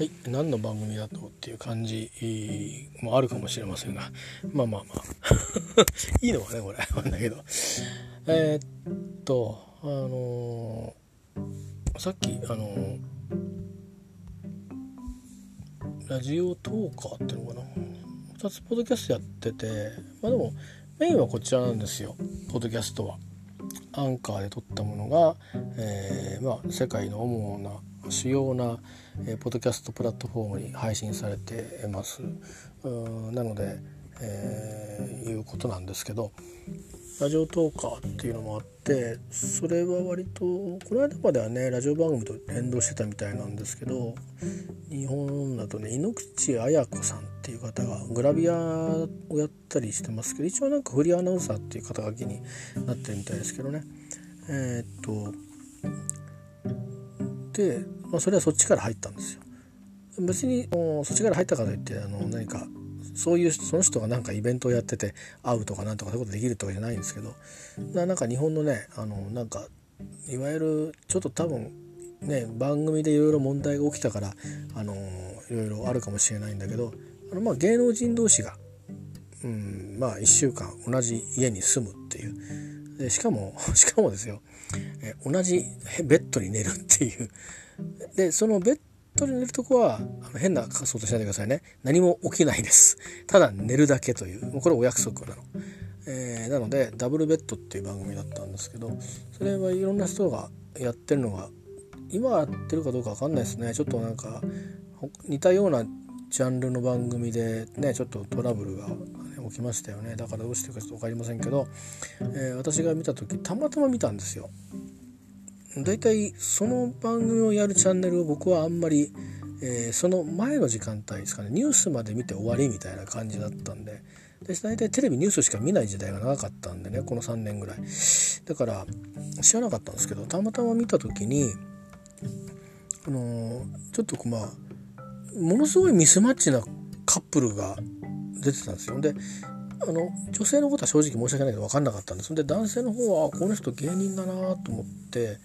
はい。何の番組だとっていう感じもあるかもしれませんが。まあまあまあ。いいのかねこれ。わかんないけど。えー、っとあのー、さっきあのー、ラジオトーカーっていうのかな。2つポッドキャストやってて。まあでもメインはこちらなんですよ。ポッドキャストは。アンカーで撮ったものが、えまあ、世界の主な主要な、えー、ポッドキャストプラットフォームに配信されてます。なので、えー、いうことなんですけどラジオトーカーっていうのもあってそれは割とこの間まではねラジオ番組と連動してたみたいなんですけど日本だとね井ノ口彩子さんっていう方がグラビアをやったりしてますけど一応なんかフリーアナウンサーっていう肩書きになってるみたいですけどねえー、っと、まあ、それはそっちから入ったんですよ。別にそっちから入ったからといってあの何かそういうその人がなんかイベントをやってて会うとかなんとかそういうことできるとかじゃないんですけどなんか日本のねあのなんかいわゆるちょっと多分ね番組でいろいろ問題が起きたからあのいろいろあるかもしれないんだけどあのまあ芸能人同士が、うん、まあ1週間同じ家に住むっていうでしかもしかもですよえ同じベッドに寝るっていう。でそのベッドに寝るとこはあの変な仮想としないでくださいね。何も起きないです。ただ寝るだけという。もうこれお約束なの、えー、なのでダブルベッドっていう番組だったんですけどそれはいろんな人がやってるのが今やってるかどうか分かんないですね。ちょっとなんか似たようなジャンルの番組でねちょっとトラブルが起きましたよねだからどうしてるかちょっと分かりませんけど、えー、私が見た時たまたま見たんですよ。だいたいその番組をやるチャンネルを僕はあんまり、えー、その前の時間帯ですかねニュースまで見て終わりみたいな感じだったんでで大体テレビニュースしか見ない時代が長かったんでねこの3年ぐらいだから知らなかったんですけどたまたま見た時にあのー、ちょっとまあものすごいミスマッチなカップルが出てたんですよであの女性のことは正直申し訳ないけど分かんなかったんですで男性の方はこの人芸人だなと思って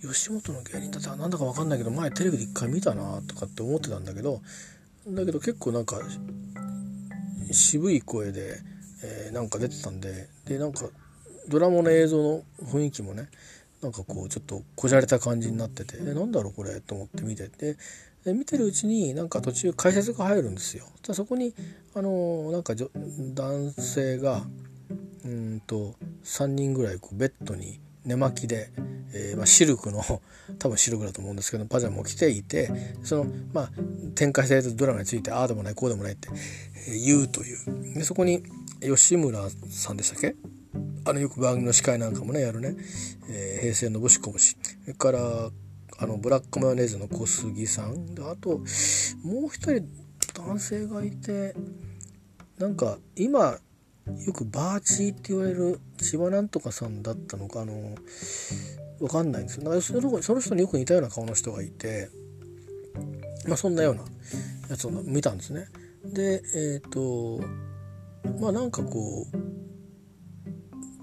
吉本の芸人だったらなんだか分かんないけど前テレビで一回見たなとかって思ってたんだけどだけど結構なんか渋い声で、えー、なんか出てたんででなんかドラマの映像の雰囲気もねなんかこうちょっとこじゃれた感じになっててえなんだろうこれと思って見ててで見てるうちになんか途中解説が入るんですよ。そこにあのなんか男性がうんと3人ぐらいこうベッドに寝巻きで、えー、まあ、シルクの多分シルクだと思うんですけどパジャマを着ていてそのまあ展開されたドラマについてああでもないこうでもないって言うという。でそこに吉村さんでしたっけ？あのよく番組の司会なんかもねやるね、えー、平成のぶしこぶし。それからあのブラックマヨネーズの小杉さん。あともう一人男性がいてなんか今よくバーチーって言われる千葉なんとかさんだったのかあのわかんないんですよ。だからそのその人によく似たような顔の人がいてまあそんなようなやつを見たんですね。でえっ、ー、とまあなんかこう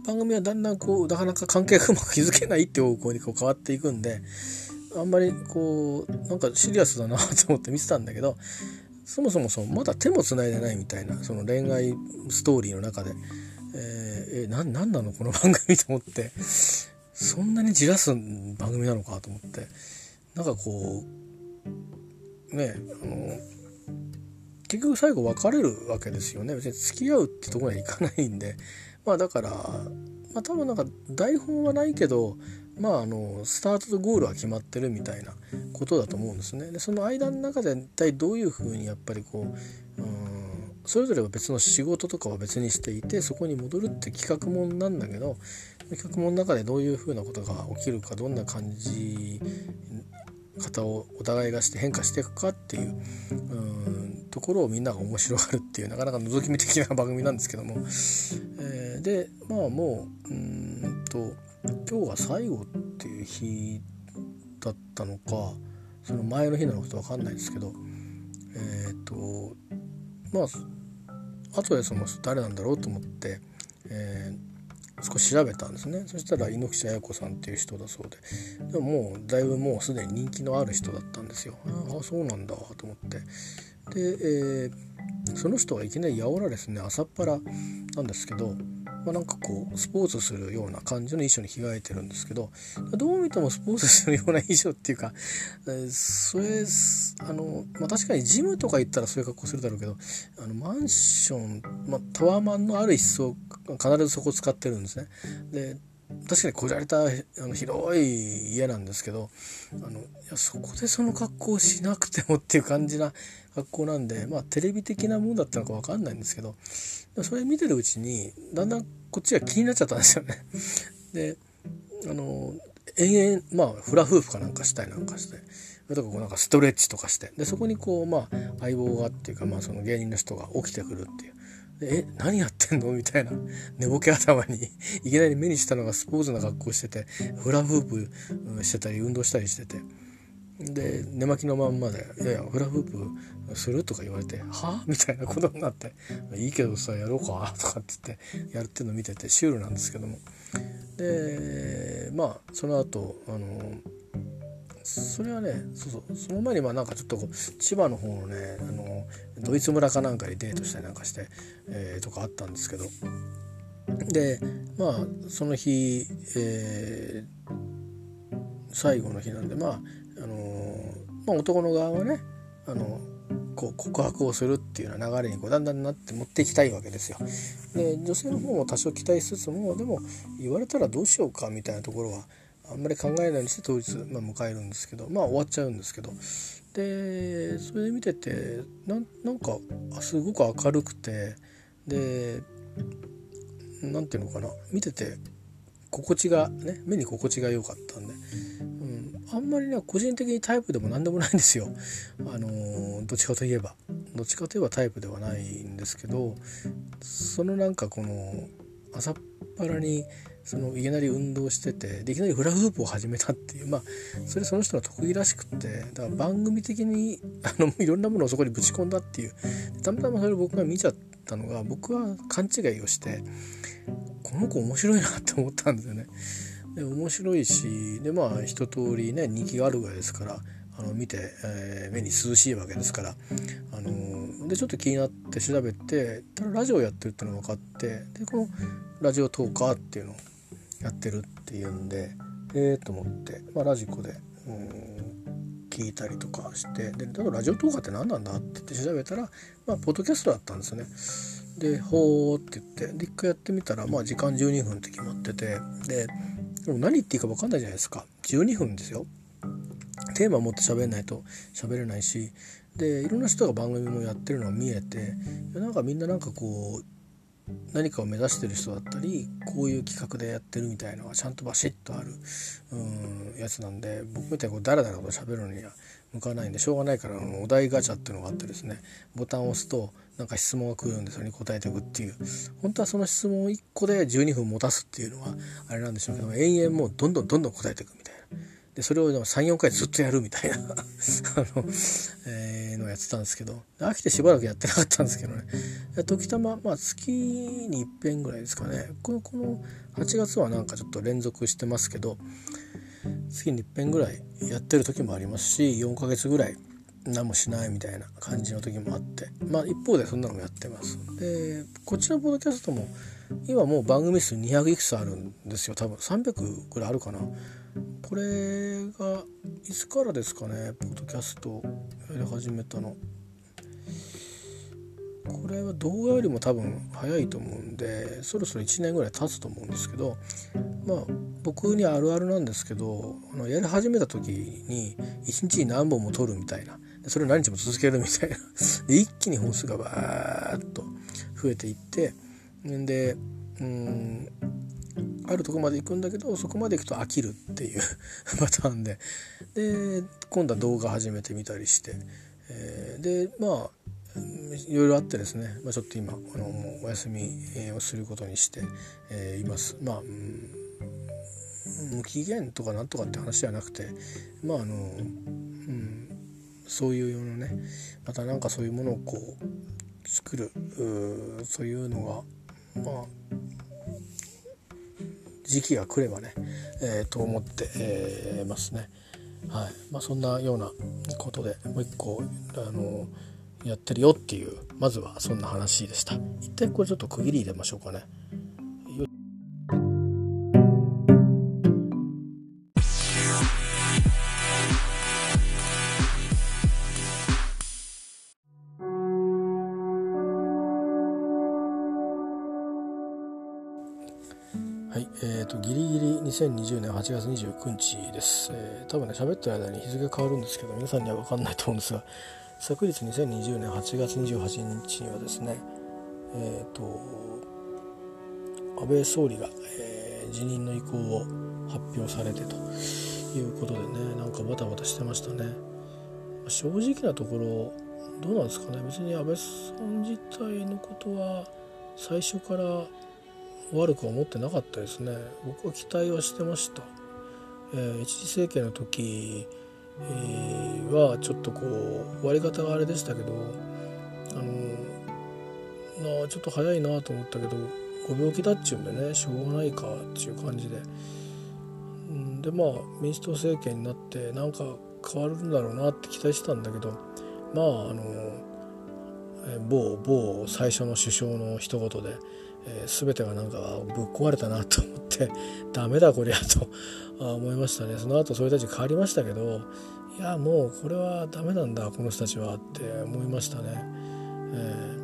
番組はだんだんこうなかなか関係がうまく築けないって方向にこう変わっていくんであんまりこうなんかシリアスだなと思って見てたんだけどそもそもそのまだ手もつないでないみたいなその恋愛ストーリーの中で、えー、えな何なのこの番組と思って。そんなにじらす番組なのかと思って。なんかこうねあの結局最後別れるわけですよね。別に付き合うってとこにはいかないんで。まあだからまあ多分なんか台本はないけどまああのスタートとゴールは決まってるみたいなことだと思うんですね。でその間の中で一体どういうふうにやっぱりこううんそれぞれは別の仕事とかは別にしていてそこに戻るって企画もんなんだけど企画もんの中でどういうふうなことが起きるかどんな感じ方をお互いがして変化していくかっていううんところをみんなが面白がるっていうなかなか覗き見的な番組なんですけども、えー、でまあもううんと今日が最後っていう日だったのかその前の日なのか分かんないですけどえっ、ー、とまあ後でその誰なんだろうと思って、えー少し調べたんですね。そしたら猪口彩子さんっていう人だそうででももうだいぶもうすでに人気のある人だったんですよ。ああそうなんだと思って。で、えー、その人がいきなりやおらですね朝っぱらなんですけどまあ、なんかこうスポーツするような感じの衣装に着替えてるんですけどどう見てもスポーツするような衣装っていうか、えー、それあの、まあ、確かにジムとか行ったらそういう格好するだろうけどあのマンション、まあ、タワーマンのある一層必ずそこ使ってるんですね。で確かにこじられたあの広い家なんですけどあのいやそこでその格好をしなくてもっていう感じな格好なんでまあテレビ的なものだったのか分かんないんですけどそれ見てるうちにだんだんこっちが気になっちゃったんですよね。であの延々まあフラフープかなんかしたりなんかしてとかこうなんかストレッチとかしてでそこにこうまあ相棒がっていうかまあその芸人の人が起きてくるっていう。え何やってんの？みたいな寝ぼけ頭にいきなり目にしたのがスポーツな格好しててフラフープしてたり運動したりしてて。で寝巻きのまんまで「いやいやフラフープする?」とか言われて「は？みたいなことになって「いいけどさやろうか」とかって言ってやるっていうのを見ててシュールなんですけども。でまあその後あのそれはねそうそうその前にまあなんかちょっと千葉の方のねあのドイツ村かなんかにデートしたりなんかして、えー、とかあったんですけど。でまあその日、えー、最後の日なんでまああのー、まあ、男の側はねあのこう告白をするっていうような流れにこうだんだんなって持っていきたいわけですよ。で女性の方も多少期待しつつもでも言われたらどうしようかみたいなところはあんまり考えないようにして当日、まあ、迎えるんですけどまあ終わっちゃうんですけど。でそれで見ててなんかすごく明るくてで何ていうのかな。見てて心地がね目に心地が良かったんで、うん、あんまりね個人的にタイプでも何でもないんですよ。あのー、どっちかといえばどっちかといえばタイプではないんですけどそのなんかこの朝っぱらにそのいきなり運動しててでいきなりフラフープを始めたっていうまあそれその人の得意らしくってだから番組的にあのいろんなものをそこにぶち込んだっていうたまたまそれを僕が見ちゃったのが僕は勘違いをしてこの子面白いなって思ったんですよね。で面白いしでまあ一通りね人気があるぐらいですからあの見て、えー、目に涼しいわけですから、あのー、でちょっと気になって調べてただラジオやってるっていうのが分かってでこのラジオトーカーっていうのをやってるっていうんでええー、と思って、まあ、ラジコで、うん、聞いたりとかしてでだラジオトーカーって何なんだってって調べたら、まあ、ポッドキャストだったんですよね。で「ほー」って言ってで一回やってみたら、まあ、時間12分って決まっててででも何言っていいか分かんないじゃないですか12分ですよ。テーマ持って喋んないと喋れないしでいろんな人が番組もやってるのが見えてなんかみんななんかこう何かを目指してる人だったりこういう企画でやってるみたいなのがちゃんとバシッとあるうんやつなんで僕みたいにこうダラダラと喋るのには向かないんでしょうがないからお題ガチャっていうのがあってですねボタンを押すとなんか質問が来るんでそれに答えていくっていう。本当はその質問を1個で12分持たすっていうのはあれなんでしょうけど延々もうどんどんどんどん答えていくみたいな。でそれを34回ずっとやるみたいな あの、えー、のやってたんですけど。飽きてしばらくやってなかったんですけどね。時たま、まあ、月に一遍ぐらいですかね。このこの8月はなんかちょっと連続してますけど月に一遍ぐらいやってる時もありますし4ヶ月ぐらい何もしないみたいな感じの時もあって。まあ一方でそんなのもやってます。でこっちのポッドキャストも今もう番組数200いくつあるんですよ。多分300ぐらいあるかな。これがいつからですかねポッドキャストやり始めたの。これは動画よりも多分早いと思うんでそろそろ1年ぐらい経つと思うんですけどまあ僕にあるあるなんですけどあのやり始めた時に1日に何本も撮るみたいなそれを何日も続けるみたいな。で一気に本数がバーッと増えていってでうんあるとこまで行くんだけどそこまで行くと飽きるっていう パターンで。で今度は動画始めてみたりして、えー、でまあいろいろあってですね、まあ、ちょっと今あのもうお休みをすることにして、えー、います。まあ、うん、無期限とかなんとかって話じゃなくてまああの、うん、そういうようなねまた何かそういうものをこう作るそういうのがまあ時期が来ればね、えー、と思って、えー、ますね。はいまあ、そんなようなことでもう一個あのやってるよっていうまずはそんな話でした。一旦これちょっと区切り入れましょうかね。2020年8月29日です、えー、多分ね喋ってる間に日付変わるんですけど皆さんには分かんないと思うんですが昨日2020年8月28日にはですねえっ、ー、と安倍総理が、えー、辞任の意向を発表されてということでねなんかバタバタしてましたね。正直なところどうなんですかね。別に安倍さん自体のことは最初から悪く思ってなかったですね。僕は期待はしてました、えー、一次政権の時、はちょっとこう割り方があれでしたけどあのなちょっと早いなと思ったけどご病気だっちゅうんでねしょうがないかっていう感じで、でまあ民主党政権になってなんか変わるんだろうなって期待してたんだけどまああの某某最初の首相の一言でえー、全てがなんかぶっ壊れたなと思って ダメだこりゃと 思いましたねその後それたち変わりましたけどいやもうこれはダメなんだこの人たちはって思いましたね。え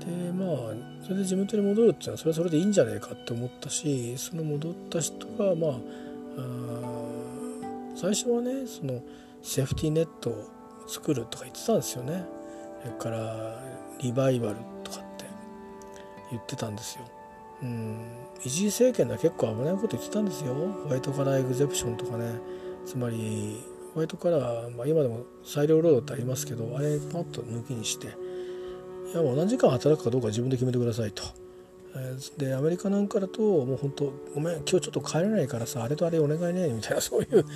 ー、でまあそれで地元に戻るっていうのはそれはそれでいいんじゃねえかって思ったしその戻った人がまあ最初はねそのセーフティーネットを作るとか言ってたんですよね。それからリバイバル言ってたんですよ。うん、一時政権では結構危ないこと言ってたんですよ。ホワイトカラーエグゼプションとかね。つまりホワイトカラー、まあ、今でも裁量労働ってありますけどあれパッと抜きにしていやもう何時間働くかどうか自分で決めてくださいと。でアメリカなんかだともう本当ごめん今日ちょっと帰れないからさあれとあれお願いねみたいなそういう、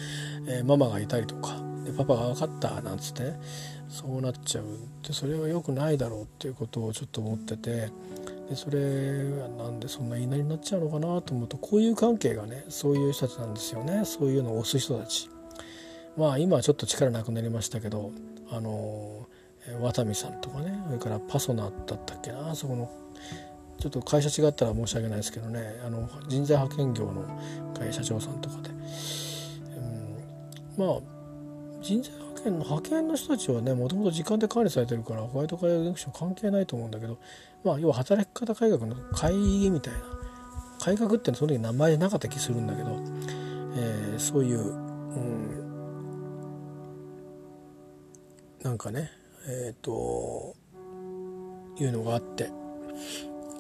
えー、ママがいたりとか。でパパが分かったなんつってね。そうなっちゃう。でそれは良くないだろうっていうことをちょっと思ってて。でそれはなんでそんな言いなりになっちゃうのかなと思うとこういう関係がねそういう人たちなんですよね。そういうのを押す人たち。まあ今はちょっと力なくなりましたけどあの渡美さんとかねそれからパソナだったっけな。そこのちょっと会社違ったら申し訳ないですけどね。あの人材派遣業の会社長さんとかで、うん、まあ人材派遣の派遣の人たちはねもともと時間で管理されてるからホワイトカラーディクション関係ないと思うんだけどまあ、要は働き方改革の会議みたいな改革ってのその時名前なかった気するんだけど、えー、そういう、うん、なんかねえっ、ー、というのがあって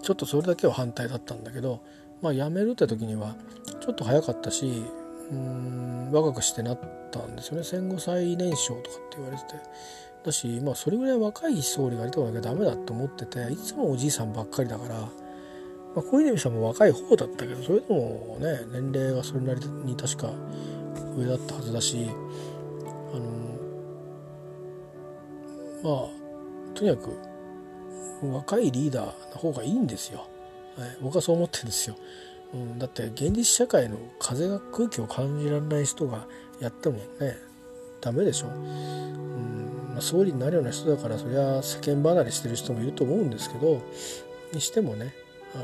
ちょっとそれだけは反対だったんだけど、まあ、辞めるって時にはちょっと早かったしうん若くしてなったんですよね。戦後最年少とかって言われててだし、まあ、それぐらい若い総理がいたわけダメだと思ってていつもおじいさんばっかりだから、まあ、小泉さんも若い方だったけどそれでもね年齢がそれなりに確か上だったはずだしあのまあとにかく若いリーダーの方がいいんですよ、はい、僕はそう思ってるんですよ、うん、だって現実社会の風が空気を感じられない人がやってもねダメでしょ、うんあ、総理になるような人だからそりゃ世間離れしてる人もいると思うんですけどにしてもねあ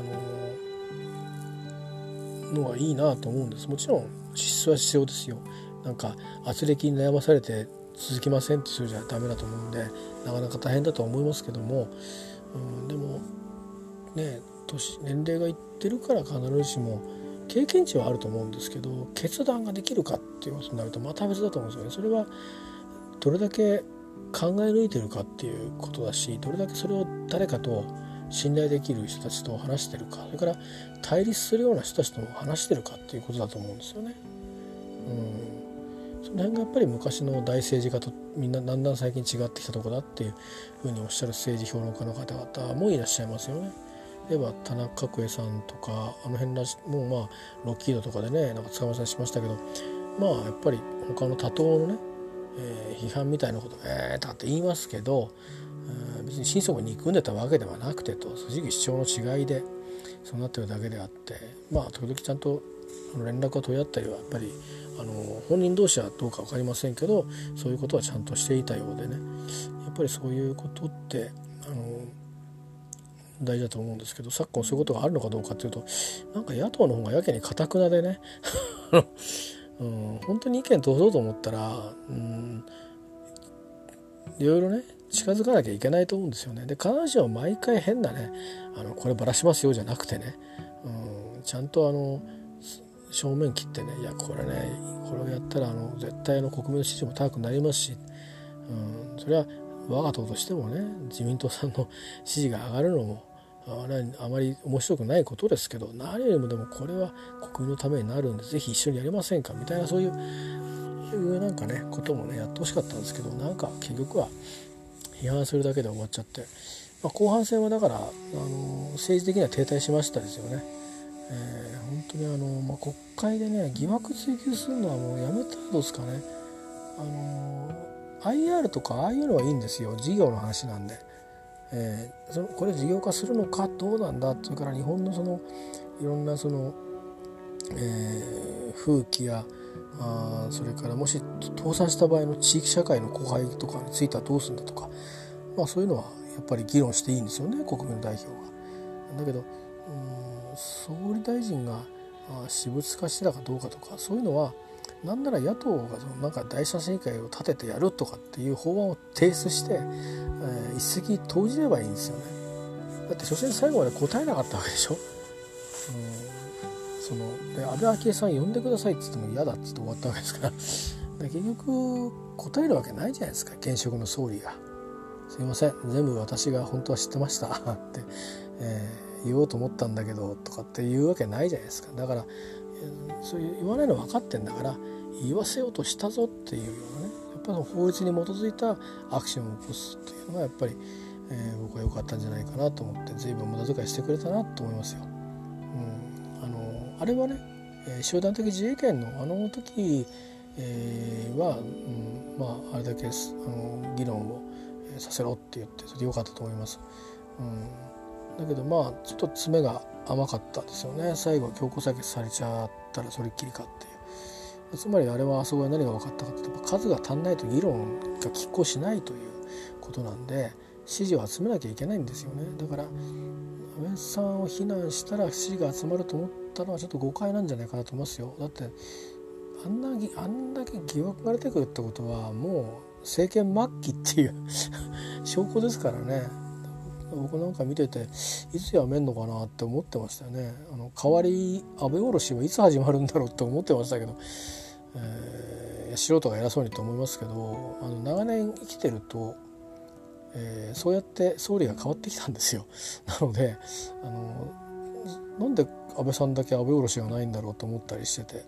ののはいいなと思うんです。もちろん資質は必要ですよ。なんか圧力に悩まされて続きませんってするじゃダメだと思うんでなかなか大変だとは思いますけども、うん、でもね年年齢がいってるから必ずしも経験値はあると思うんですけど決断ができるかっていうことになるとまた別だと思うんですよね。それはどれだけ考え抜いてるかっていうことだしどれだけそれを誰かと信頼できる人たちと話してるかそれから対立するような人たちと話してるかっていうことだと思うんですよね。うん、その辺がやっぱり昔の大政治家とみんなだんだん最近違ってきたとこだっていうふうにおっしゃる政治評論家の方々もいらっしゃいますよね。例えば田中角栄さんとかあの辺らしもうまあロッキードとかでねなんか捕まえたりしましたけどまあやっぱり他の多党のねえー、批判みたいなことえーとかって言いますけど、別に心底憎んでたわけではなくてと正直主張の違いでそうなってるだけであってまあ時々ちゃんと連絡を取り合ったりはやっぱりあの本人同士はどうか分かりませんけどそういうことはちゃんとしていたようでね。やっぱりそういうことって大事だと思うんですけど昨今そういうことがあるのかどうかっていうとなんか野党の方がやけにかたくなでね うん、本当に意見通そうと思ったら、うん、いろいろね近づかなきゃいけないと思うんですよね。で必ずしも毎回変なねあのこればらしますよじゃなくてね、うん、ちゃんとあの正面切ってねいやこれねこれをやったらあの絶対の国民の支持も高くなりますし、うん、それは我が党としてもね自民党さんの支持が上がるのもあれあまり面白くないことですけど何よりもでもこれは国民のためになるんで是非一緒にやりませんかみたいなそういういうなんかねこともねやってほしかったんですけどなんか結局は批判するだけで終わっちゃって、まあ、後半戦はだからあの政治的には停滞しましたですよね。えー、本当にあの、まあ、国会でね疑惑追及するのはもうやめたらどうですかね。あの IR とかああいうのはいいんですよ事業の話なんで。えー、そのこれ事業化するのかどうなんだそれから日本のそのいろんなその、えー、風紀やあそれからもし倒産した場合の地域社会の荒廃とかについてはどうするんだとか、まあ、そういうのはやっぱり議論していいんですよね国民の代表が。だけどうん総理大臣が私物化してたかどうかとかそういうのはなんなら野党がそのなんか第三者委員会を立ててやるとかっていう法案を提出して、えー、一石投じればいいんですよね。だって所詮最後まで答えなかったわけでしょ。うんそので安倍昭恵さん呼んでくださいって言っても嫌だって言って終わったわけですからで結局答えるわけないじゃないですか現職の総理が。すいません全部私が本当は知ってましたって、えー、言おうと思ったんだけどとかって言うわけないじゃないですかだからそういう言わないの分かってんだから言わせようとしたぞっていうようなねやっぱり法律に基づいたアクションを起こすっていうのがやっぱり、えー、僕は良かったんじゃないかなと思って随分無駄遣いしてくれたなと思いますよ。うん、あのあれはね、えー、集団的自衛権のあの時、えー、は、うん、まああれだけあの議論をさせろって言ってそれで良かったと思います。うん、だけどまあちょっと詰めが甘かったですよね。最後強行採決されちゃったらそれっきりかっていう。つまりあれはあそこで何が分かったかっていうと数が足んないと議論が拮抗しないということなんで支持を集めなきゃいけないんですよね。だから安倍さんを非難したら支持が集まると思ったのはちょっと誤解なんじゃないかなと思いますよ。だってあんなあんだけ疑惑が出てくるってことはもう政権末期っていう 証拠ですからね。僕なんか見てていつやめんのかなって思ってましたよねあの代わり安倍おろしはいつ始まるんだろうって思ってましたけど、えー、素人が偉そうにと思いますけどあの長年生きてると、えー、そうやって総理が変わってきたんですよ。なのであのなんで安倍さんだけ安倍おろしがないんだろうと思ったりしてて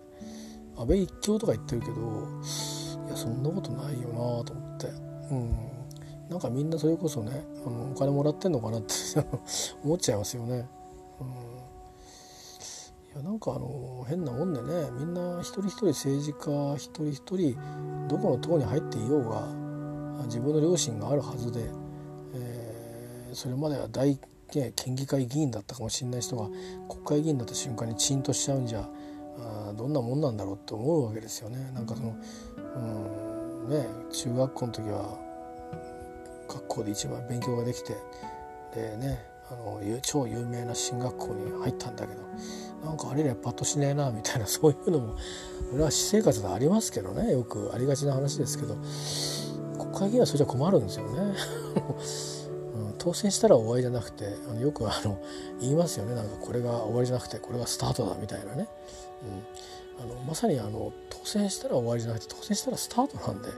安倍一強とか言ってるけどいやそんなことないよなと思って。うんなんかみんなそれこそねあのお金もらってんのかなって 思っちゃいますよね。うん、いやなんかあの変なもんでねみんな一人一人政治家一人一人どこの党に入っていようが自分の良心があるはずで、えー、それまでは大、ね、県議会議員だったかもしれない人が国会議員だった瞬間にチンとしちゃうんじゃあどんなもんなんだろうって思うわけですよね。なんかそのうんね中学校の時は学校で一番勉強ができてでねあの超有名な進学校に入ったんだけどなんかあれ以来パッとしねえなみたいな そういうのも俺は私生活でありますけどねよくありがちな話ですけど国会議員はそれじゃ困るんですよね。当選したら終わりじゃなくてあのよくあの言いますよね。なんかこれが終わりじゃなくてこれがスタートだみたいなね、うん、あのまさにあの当選したら終わりじゃなくて当選したらスタートなんで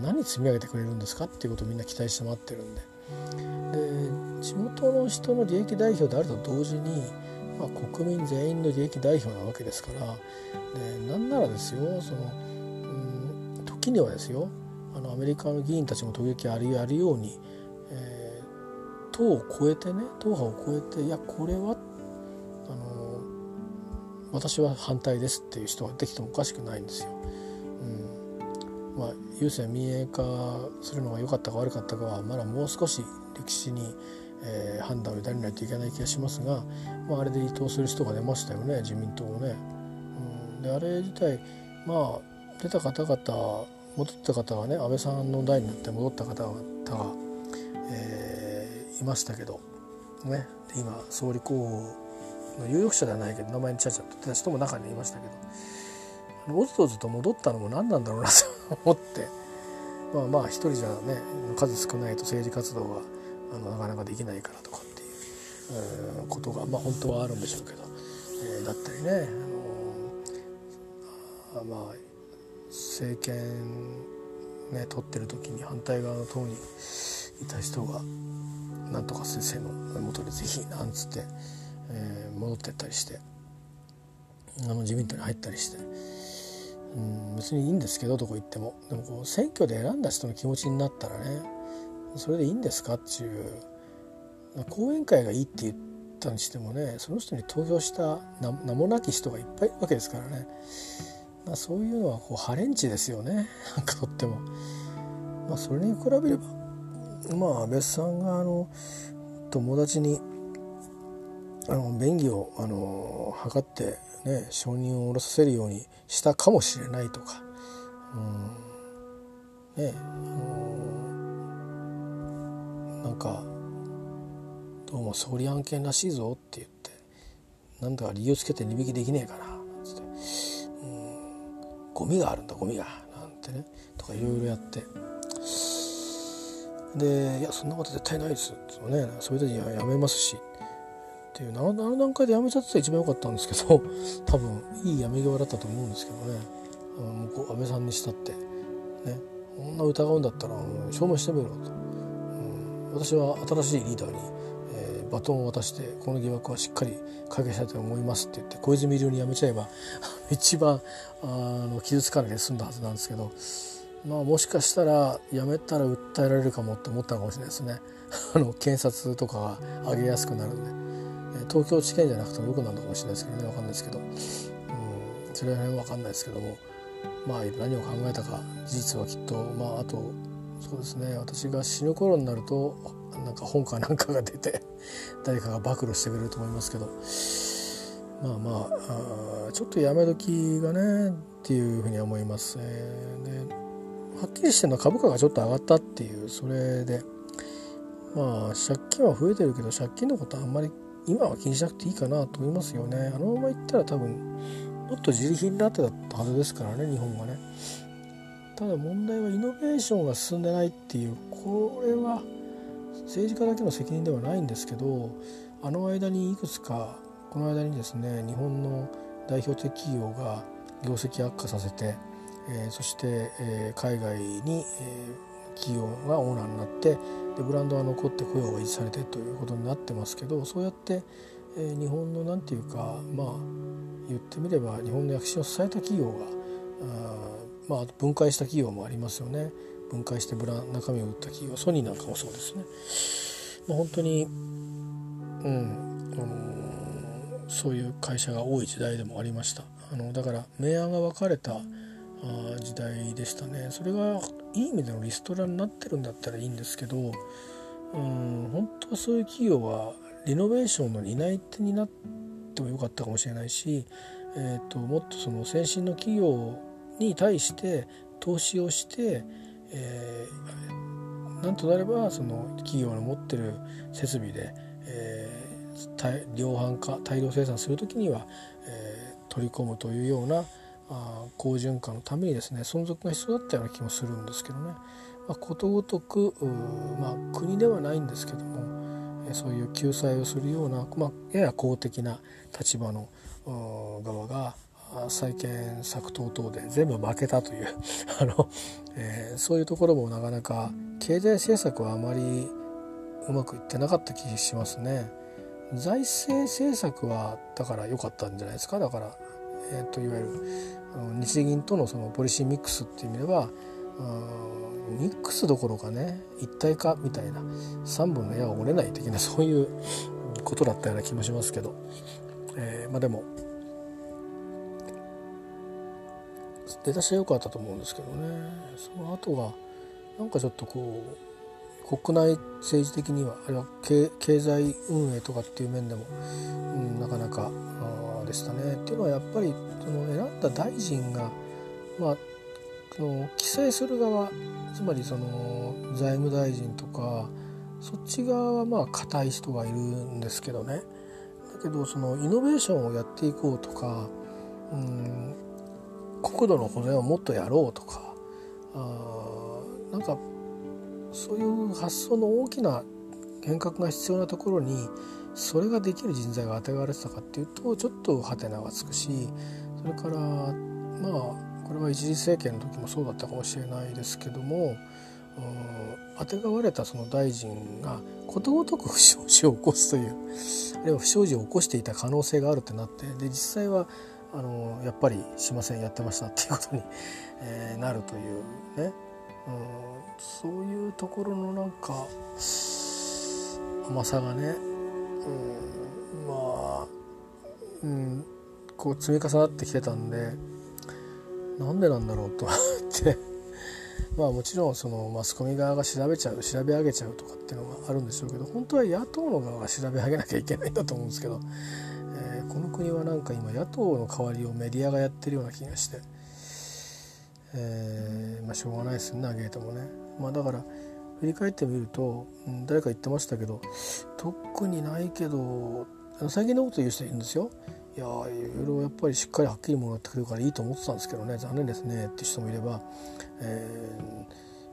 何積み上げてくれるんですかっていうことをみんな期待して待ってるんでで地元の人の利益代表であると同時に、まあ、国民全員の利益代表なわけですからでなんならですよそのうん時にはですよあのアメリカの議員たちも時々あるやるように、えー、党を超えてね党派を超えていやこれはあの私は反対ですっていう人ができてもおかしくないんですよ。まあ、郵政民営化するのが良かったか悪かったかはまだもう少し歴史に、えー、判断を委ねないといけない気がしますが、まあ、あれで移党する人が出ましたよね自民党をね。うん、であれ自体まあ出た方々戻った方はね安倍さんの代になって戻った方々が、えー、いましたけど、ね、今総理候補の有力者ではないけど名前にちゃちゃとった人も中にいましたけどおずおずと戻ったのも何なんだろうなと思ってまあまあ一人じゃね数少ないと政治活動があのなかなかできないからとかっていう、ことがまあ本当はあるんでしょうけど、えー、だったりね、あのー、まあ政権ね取ってる時に反対側の党にいた人がなんとか先生の元にぜひなんつって、えー、戻ってったりしてあの自民党に入ったりして。うん、別にいいんですけどどこ行っても。でもこう選挙で選んだ人の気持ちになったらねそれでいいんですかっていう。講演会がいいって言ったにしてもねその人に投票した名もなき人がいっぱいいるわけですからね、まあ、そういうのはこうハレンチですよね。なんかとっても。まあ、それに比べればまあ安倍さんがあの友達にあの便宜をあの図ってね承認を下ろさせるようにしたかもしれないとか、うん、ねあのなんかどうも総理案件らしいぞって言ってなんだか理由つけて値引きできねえかななんつって、うん、ゴミがあるんだゴミがなんてねとかいろいろやって。で「いやそんなこと絶対ないです」ってね。それでややめますし。っていうあの段階でやめちゃってたら一番良かったんですけど 多分いいやめ際だったと思うんですけどね。あの向こう安倍さんにしたって。ね。こんな疑うんだったら証明してみろと、うん、私は新しいリーダーに、えー、バトンを渡してこの疑惑はしっかり解決したいと思いますって言って小泉流にやめちゃえば 一番あの傷つかないで済んだはずなんですけどまあもしかしたらやめたら訴えられるかもって思ったのかもしれないですね。あの検察とかが上げやすくなるんで。東京地検じゃなくてもよくなるのかもしれないですけどね。分かんないですけど、うん、それは分かんないですけども。まあ何を考えたか事実はきっと。まああとそうですね。私が死ぬ頃になるとなんか本かなんかが出て 誰かが暴露してくれると思いますけど。まあまああちょっとやめ時がねっていうふうには思いますね。ではっきりしてるのは株価がちょっと上がったっていうそれで。まあ借金は増えてるけど借金のことはあんまり今は気にしなくていいかなと思いますよね。あのままいったら多分もっと自利品だってたはずですからね日本がね。ただ問題はイノベーションが進んでないっていうこれは政治家だけの責任ではないんですけどあの間にいくつかこの間にですね日本の代表的企業が業績悪化させて、えー、そして、えー、海外に、えー、企業がオーナーになってでブランドは残って雇用が維持されてということになってますけどそうやって、え、日本の何て言うかまあ言ってみれば日本の躍進を支えた企業があまあ分解した企業もありますよね分解してブラ中身を売った企業ソニーなんかもそうですね。まあ、本当にうんあの、そういう会社が多い時代でもありましたあのだから明暗が分かれた時代でしたね。それがいい意味でのリストラになってるんだったらいいんですけどうん本当はそういう企業はリノベーションの担い手になってもよかったかもしれないし、えーと、もっとその先進の企業に対して投資をして、えー、なんとなればその企業の持ってる設備で、えー、量販化大量生産する時には、えー、取り込むというようなあ好循環のためにですね存続が必要だったような気もするんですけどね、まあ、ことごとくまあ、国ではないんですけどもそういう救済をするような、まあ、やや公的な立場の側が債権策等々で全部負けたという あの、えー、そういうところもなかなか経済政策はあまりうまくいってなかった気がしますね。財政政策はだから良かったんじゃないですかだからえー、といわゆる日銀とのそのポリシーミックスっていう意味ではミックスどころかね一体化みたいな3本の矢が折れない的なそういうことだったような気もしますけど、えー、まあでも出だしは良かったと思うんですけどね。その後がなんかちょっとこう国内政治的にはあるいは経済運営とかっていう面でも、うん、なかなかでしたね。っていうのはやっぱりその選んだ大臣が、まあ、その規制する側つまりその財務大臣とかそっち側はまあ硬い人がいるんですけどねだけどそのイノベーションをやっていこうとか、うん、国土の保全をもっとやろうとかあなんかそういう発想の大きな変革が必要なところにそれができる人材が与えられてたかっていうとちょっとハテナがつくしそれからまあこれは一次政権の時もそうだったかもしれないですけどもあてがわれたその大臣がことごとく不祥事を起こすというあるいは不祥事を起こしていた可能性があるってなってで実際はあのやっぱりしませんやってましたっていうことに、えー、なるというね、うん、そういうところのなんか甘さがね、うん、まあ、うん、こう積み重なってきてたんでなんでなんだろうと思って まあもちろんそのマスコミ側が調べちゃう調べ上げちゃうとかっていうのがあるんでしょうけど本当は野党の側が調べ上げなきゃいけないんだと思うんですけど、えー、この国はなんか今野党の代わりをメディアがやってるような気がして、えー、まあしょうがないですね嘆いてもね。まあ、だから振り返ってみると、うん、誰か言ってましたけど特にないけど最近のこと言う人いるんですよ。いやいろいろやっぱりしっかりはっきりもらってくるからいいと思ってたんですけどね残念ですねって人もいれば、え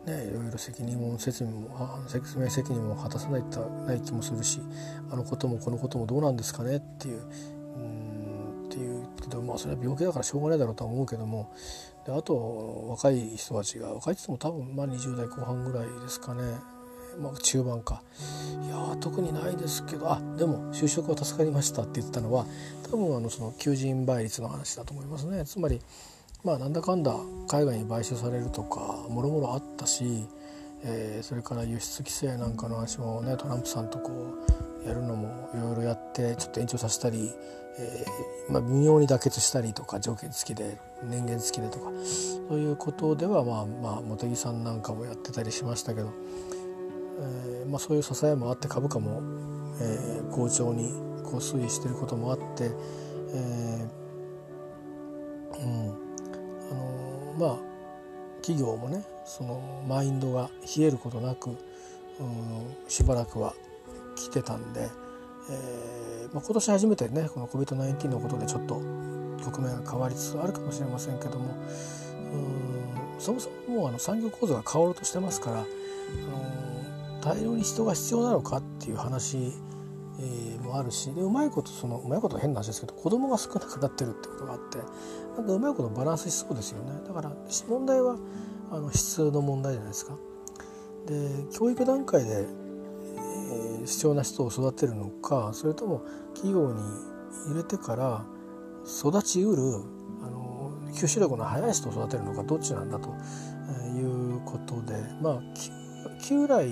ー、ね、いろいろ責任も説明も説明責任も果たさないない気もするしあのこともこのこともどうなんですかねっていううんっていうけどまあそれは病気だからしょうがないだろうとは思うけどもであと若い人たちが若い人も多分まあ20代後半ぐらいですかね。まあ、中盤か。いや特にないですけどあでも就職は助かりましたって言ったのは多分あのその求人倍率の話だと思いますね。つまりまあなんだかんだ海外に買収されるとかもろもろあったし、えー、それから輸出規制なんかの話もねトランプさんとこうやるのもいろいろやってちょっと延長させたり、えーまあ、微妙に妥結したりとか条件付きで年限付きでとかそういうことではまあまあ茂木さんなんかもやってたりしましたけどえーまあ、そういう支えもあって株価も、えー、好調にこう推移してることもあって、えーうん。あの、まあ企業もねそのマインドが冷えることなく、うん、しばらくは来てたんで、えーまあ、今年初めてねこの COVID-19 のことでちょっと局面が変わりつつあるかもしれませんけどもうんそもそももうあの産業構造が変わろうとしてますから、あの大量に人が必要なのかっていう話、えー、もあるしでうまいことそのうまいこと変な話ですけど子供が少なくなってるってことがあってなんかうまいことバランスしそうですよねだから問題はあの質の問題じゃないですか。で教育段階で、え、必要な人を育てるのかそれとも企業に入れてから育ちうるあの吸収力の速い人を育てるのかどっちなんだということでまあ旧来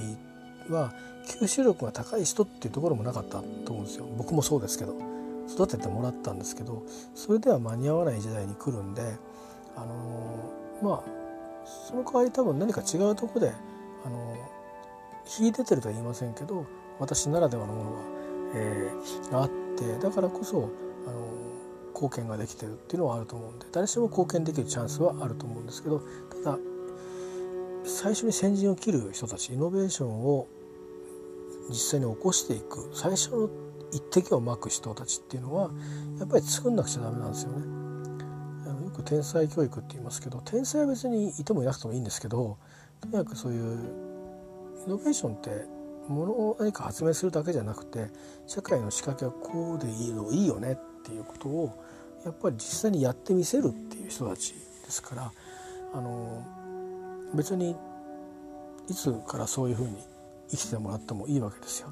は吸収力が高い人っていうところもなかったと思うんですよ。僕もそうですけど育ててもらったんですけどそれでは間に合わない時代に来るんであの、まあその代わり多分何か違うとこであの、秀でてるとは言いませんけど私ならではのものが、えー、あってだからこそ、あの貢献ができてるっていうのはあると思うんで誰しも貢献できるチャンスはあると思うんですけどただ最初に先陣を切る人たちイノベーションを実際に起こしていく最初の一滴をまく人たちっていうのはやっぱり作んなくちゃダメなんですよね。あのよく天才教育って言いますけど天才は別にいてもいなくてもいいんですけどとにかくそういうイノベーションってものを何か発明するだけじゃなくて社会の仕掛けはこうでいいのいいよねっていうことをやっぱり実際にやってみせるっていう人たちですからあの別にいつからそういうふうに生きてもらってもいいわけですよ。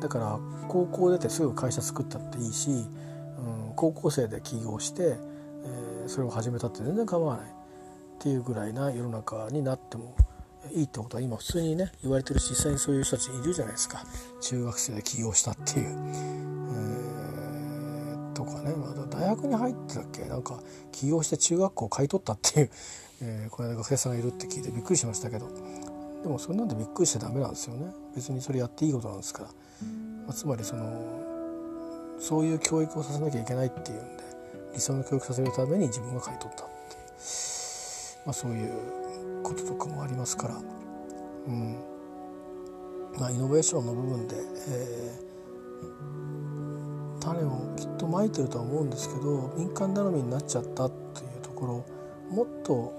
だから高校出てすぐ会社作ったっていいし、うん、高校生で起業して、えー、それを始めたって全然構わないっていうぐらいな世の中になってもいいってことは今普通にね言われてるし実際にそういう人たちいるじゃないですか。中学生で起業したっていう。えー、とかね、まだ大学に入ってたっけ？なんか起業して中学校を買い取ったっていう、えー、この間学生さんがいるって聞いてびっくりしましたけど。でもそれなんでびっくりしちゃダメなんですよね。別にそれやっていいことなんですから、まあ、つまりそのそういう教育をさせなきゃいけないっていうんで理想の教育させるために自分が買い取ったって、まあ、そういうこととかもありますから、うん。まあ、イノベーションの部分で、えー、種をきっとまいてるとは思うんですけど民間頼みになっちゃったっていうところもっと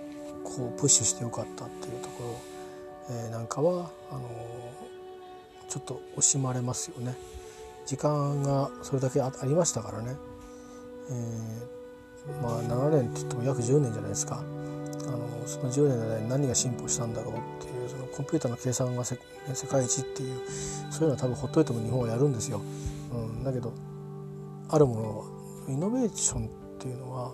こうプッシュしてよかったっていうところえー、なんかはあのー、ちょっと惜しまれますよね。時間がそれだけありましたからね、えー、まあ7年って言っても約10年じゃないですか。あのその10年の間に何が進歩したんだろうっていうそのコンピューターの計算が世界一っていうそういうのは多分ほっといても日本はやるんですよ。うん、だけどあるものはイノベーションっていうのは、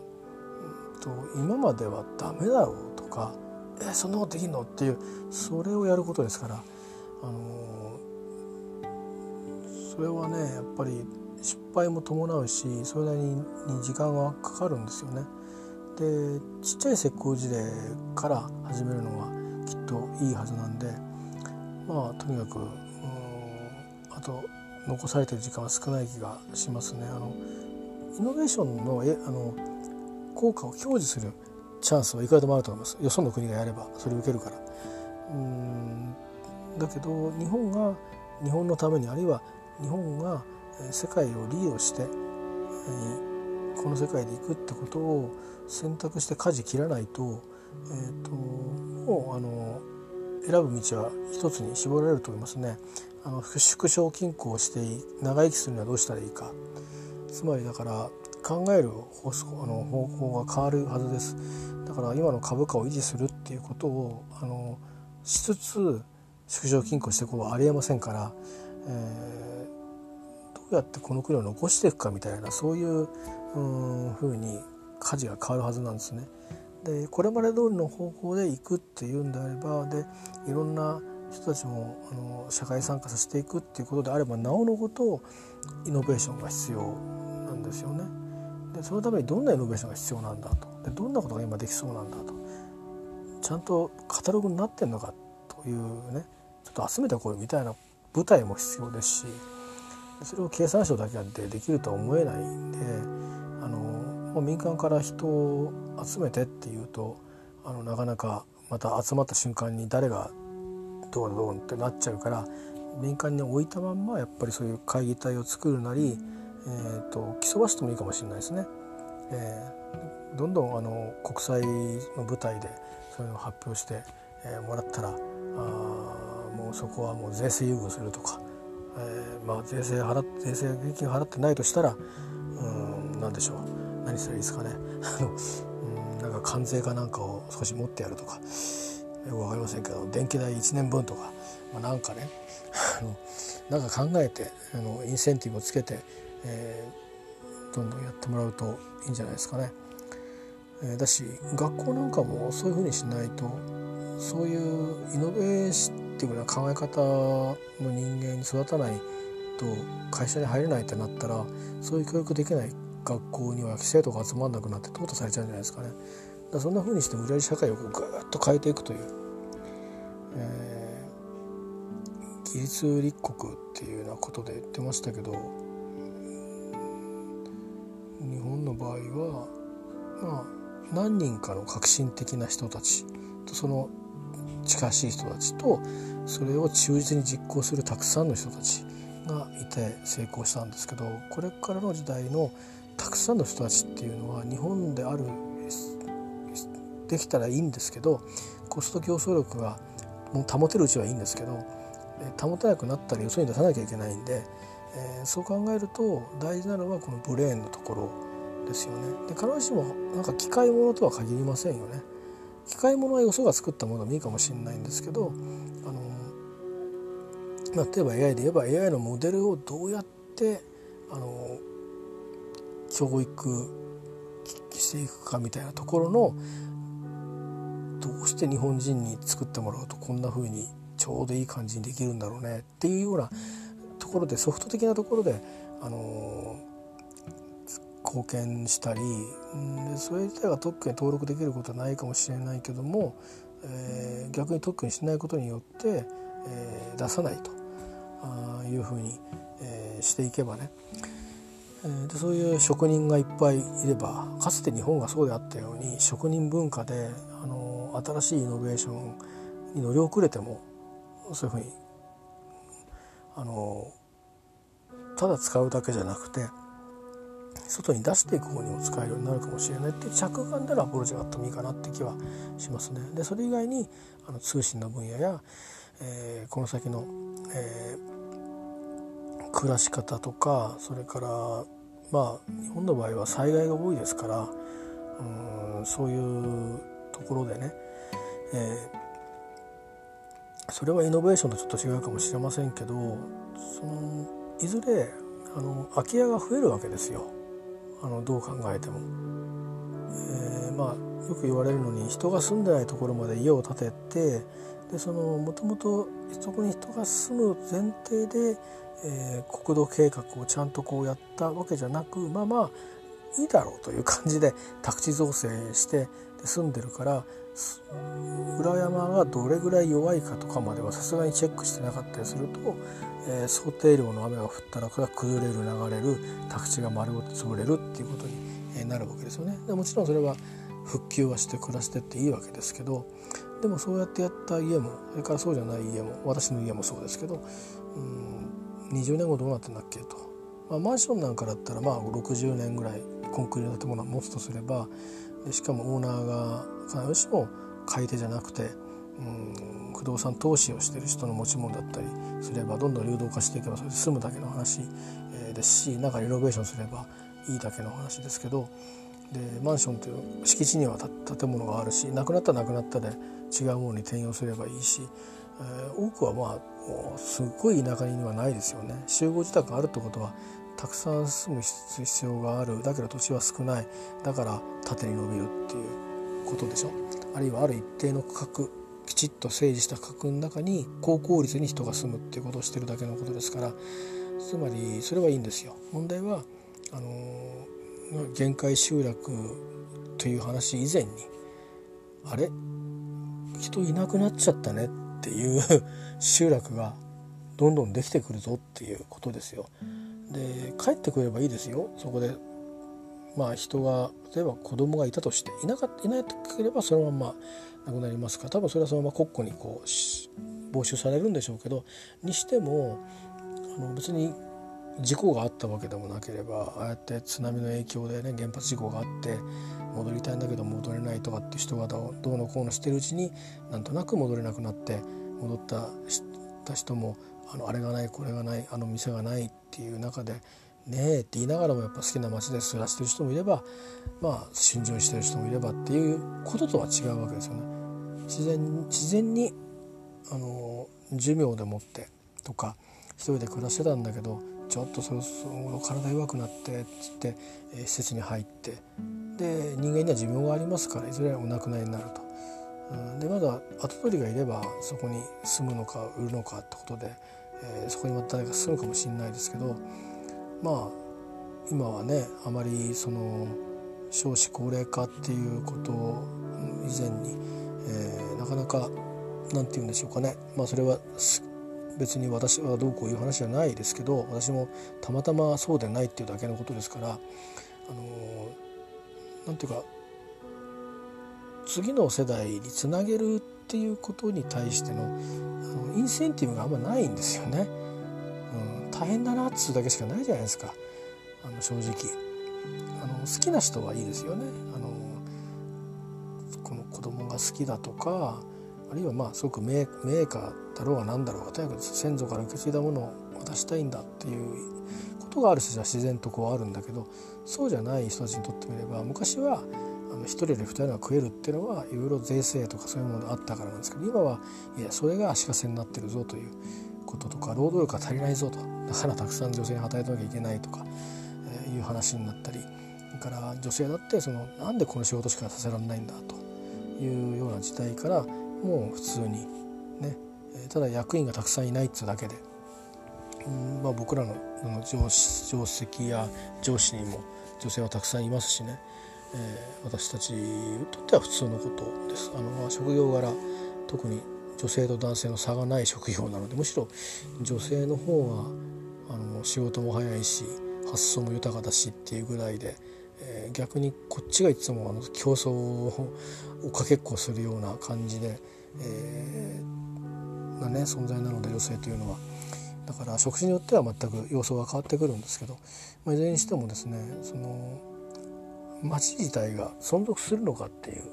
うんと、今まではダメだろうとかえそんなことできんのっていうそれをやることですから、あのー、それはねやっぱり失敗も伴うしそれなりに時間がかかるんですよね。でちっちゃい石膏事例から始めるのはきっといいはずなんでまあとにかくあと残されてる時間は少ない気がしますね。あのイノベーションのえあの効果を享受するチャンスはいくらでもあると思いますよその国がやればそれ受けるからうんだけど日本が日本のためにあるいは日本が世界をリードしてこの世界で行くってことを選択して舵切らないと,、えーと、もうあの選ぶ道は一つに絞られると思いますね。あの縮小均衡して長生きするにはどうしたらいいかつまりだから考える方あの方法が変わるはずです。だから今の株価を維持するっていうことをあのしつつ縮小均衡していくはありえませんから、えー、どうやってこの国を残していくかみたいなそういううんふうに舵が変わるはずなんですね。でこれまで通りの方向で行くっていうんであればでいろんな人たちもあの社会参加させていくっていうことであればなおのことイノベーションが必要なんですよね。でそのためにどんなイノベーションが必要なんだとでどんなことが今できそうなんだとちゃんとカタログになってんのかというねちょっと集めてこいみたいな舞台も必要ですしそれを経産省だけでできるとは思えないんであの民間から人を集めてっていうとあのなかなかまた集まった瞬間に誰がどうどうってなっちゃうから民間に置いたまんまやっぱりそういう会議体を作るなりえーと、競わせてもいいかもしれないですね。えー、どんどんあの国際の舞台でそういうのを発表して、えー、もらったらあもうそこはもう税制優遇するとか、えー、まあ税制払っ税制現金払ってないとしたらうん何でしょう何すればいいですかね。うんなんか関税かなんかを少し持ってやるとか。よく分かりませんけど電気代1年分とか、まあ、なんかね。あのなんか考えてあのインセンティブをつけてえー、どんどんやってもらうといいんじゃないですかね。えー、だし学校なんかもそういうふうにしないとそういうイノベーションっていうような考え方の人間に育たないと会社に入れないってなったらそういう教育できない学校には生徒が集まんなくなって淘汰されちゃうんじゃないですかね。だそんなふうにして無理やり社会をぐーっと変えていくという、えー、自立立国っていうようなことで言ってましたけど日本の場合はまあ何人かの革新的な人たちとその近しい人たちとそれを忠実に実行するたくさんの人たちがいて成功したんですけどこれからの時代のたくさんの人たちっていうのは日本であるできたらいいんですけどコスト競争力がもう保てるうちはいいんですけど保てなくなったらよそに出さなきゃいけないんでえー、そう考えると大事なのはこのブレーンのところですよね。で必ずしもなんか機械ものとは限りませんよね。機械ものはよそが作ったものでもいいかもしれないんですけどあの、まあ、例えば AI で言えば AI のモデルをどうやってあの教育していくかみたいなところのどうして日本人に作ってもらうとこんな風にちょうどいい感じにできるんだろうね。っていうようなところでソフト的なところで、あの貢献したりでそれ自体が特許に登録できることはないかもしれないけどもえー、逆に特許にしないことによって、えー、出さないというふうに、えー、していけばね、でそういう職人がいっぱいいればかつて日本がそうであったように職人文化であの新しいイノベーションに乗り遅れてもそういうふうにあのただ使うだけじゃなくて外に出していく方にも使えるようになるかもしれないっていう着眼でのアプローチがあってもいいかなって気はしますね。でそれ以外にあの通信の分野や、えー、この先の、えー、暮らし方とかそれからまあ日本の場合は災害が多いですからうんそういうところでね、えー、それはイノベーションとちょっと違うかもしれませんけどそのいずれあの空き家が増えるわけですよあのどう考えても。えー、まあよく言われるのに人が住んでないところまで家を建ててでそのもともとそこに人が住む前提で、えー、国土計画をちゃんとこうやったわけじゃなくまあまあいいだろうという感じで宅地造成して住んでるから裏山がどれぐらい弱いかとかまではさすがにチェックしてなかったりすると、えー、想定量の雨が降ったらこれは崩れる流れる宅地が丸ごと潰れるっていうことになるわけですよね。でもちろんそれは復旧はして暮らしてっていいわけですけどでもそうやってやった家もそれからそうじゃない家も私の家もそうですけどうん20年後どうなってんだっけと、まあ、マンションなんかだったらまあ60年ぐらいコンクリの建物を持つとすればでしかもオーナーが必ずしも買い手じゃなくてうん不動産投資をしてる人の持ち物だったりすればどんどん流動化していけばそれで済むだけの話、えー、ですしなんかリノベーションすればいいだけの話ですけどでマンションという敷地には建物があるしなくなったらなくなったで違うものに転用すればいいし、えー、多くはまあすっごい田舎にはないですよね。集合自宅があるってことはたくさん住む必要がある。だけど土地は少ない。だから縦に伸びるっていうことでしょ。あるいはある一定の区画きちっと整理した区画の中に高効率に人が住むっていうことをしてるだけのことですからつまりそれはいいんですよ。問題はあの限界集落という話以前にあれ？人いなくなっちゃったねっていう 集落がどんどんできてくるぞっていうことですよ。で帰ってくればいいですよ。そこでまあ人が例えば子供がいたとしていなかいなければそのまま亡くなりますか。ら多分それはそのまま国庫にこう没収されるんでしょうけどにしてもあの別に事故があったわけでもなければああやって津波の影響でね原発事故があって戻りたいんだけど戻れないとかって人がどうのこうのしてるうちになんとなく戻れなくなって戻ったた人もあのあれがないこれがないあの店がないっていう中でねえって言いながらもやっぱ好きな街で暮らしてる人もいればまあ心情してる人もいればっていうこととは違うわけですよね。自然自然にあの寿命でもってとか一人で暮らしてたんだけどちょっとそろそろ体弱くなってっつって、え施設に入ってで人間には寿命がありますからいずれお亡くなりになると。うんでまだ跡取りがいればそこに住むのか売るのかってことで、えー、そこにまた誰か住むかもしれないですけどまあ今はねあまりその少子高齢化っていうことを以前に、えー、なかなか何て言うんでしょうかねまあそれは別に私はどうこういう話じゃないですけど私もたまたまそうでないっていうだけのことですからあのなんていうか次の世代につなげるっていうことに対してのあのインセンティブがあんまないんですよね。うん、大変だなっつうだけしかないじゃないですか。あの正直。あの好きな人はいいですよね。あのこの子供が好きだとかあるいはまあすごく名名家だろうが何だろうがとにかく先祖から受け継いだものを渡したいんだっていうことがある人じゃ自然とこうあるんだけどそうじゃない人たちにとってみれば昔はあの1人で2人が食えるっていうのはいろいろ税制とかそういうものがあったからなんですけど今はいやそれが足かせになってるぞということとか労働力が足りないぞとだからたくさん女性に働いてなきゃいけないとか、えー、いう話になったりから女性だってそのなんでこの仕事しかさせられないんだというような時代からもう普通にねただ役員がたくさんいないっつうだけで、うんまあ、僕らの上上席や上司にも女性はたくさんいますしね、えー、私たちにとっては普通のことです。あのまあ、職業柄特に女性と男性の差がない職業なのでむしろ女性の方があの仕事も早いし発想も豊かだしっていうぐらいで、えー、逆にこっちがいつもあの競争をかけっこするような感じで、えー、なね存在なので女性というのは。だから職種によっては全く様相が変わってくるんですけど、まあ、いずれにしてもですねその町自体が存続するのかっていう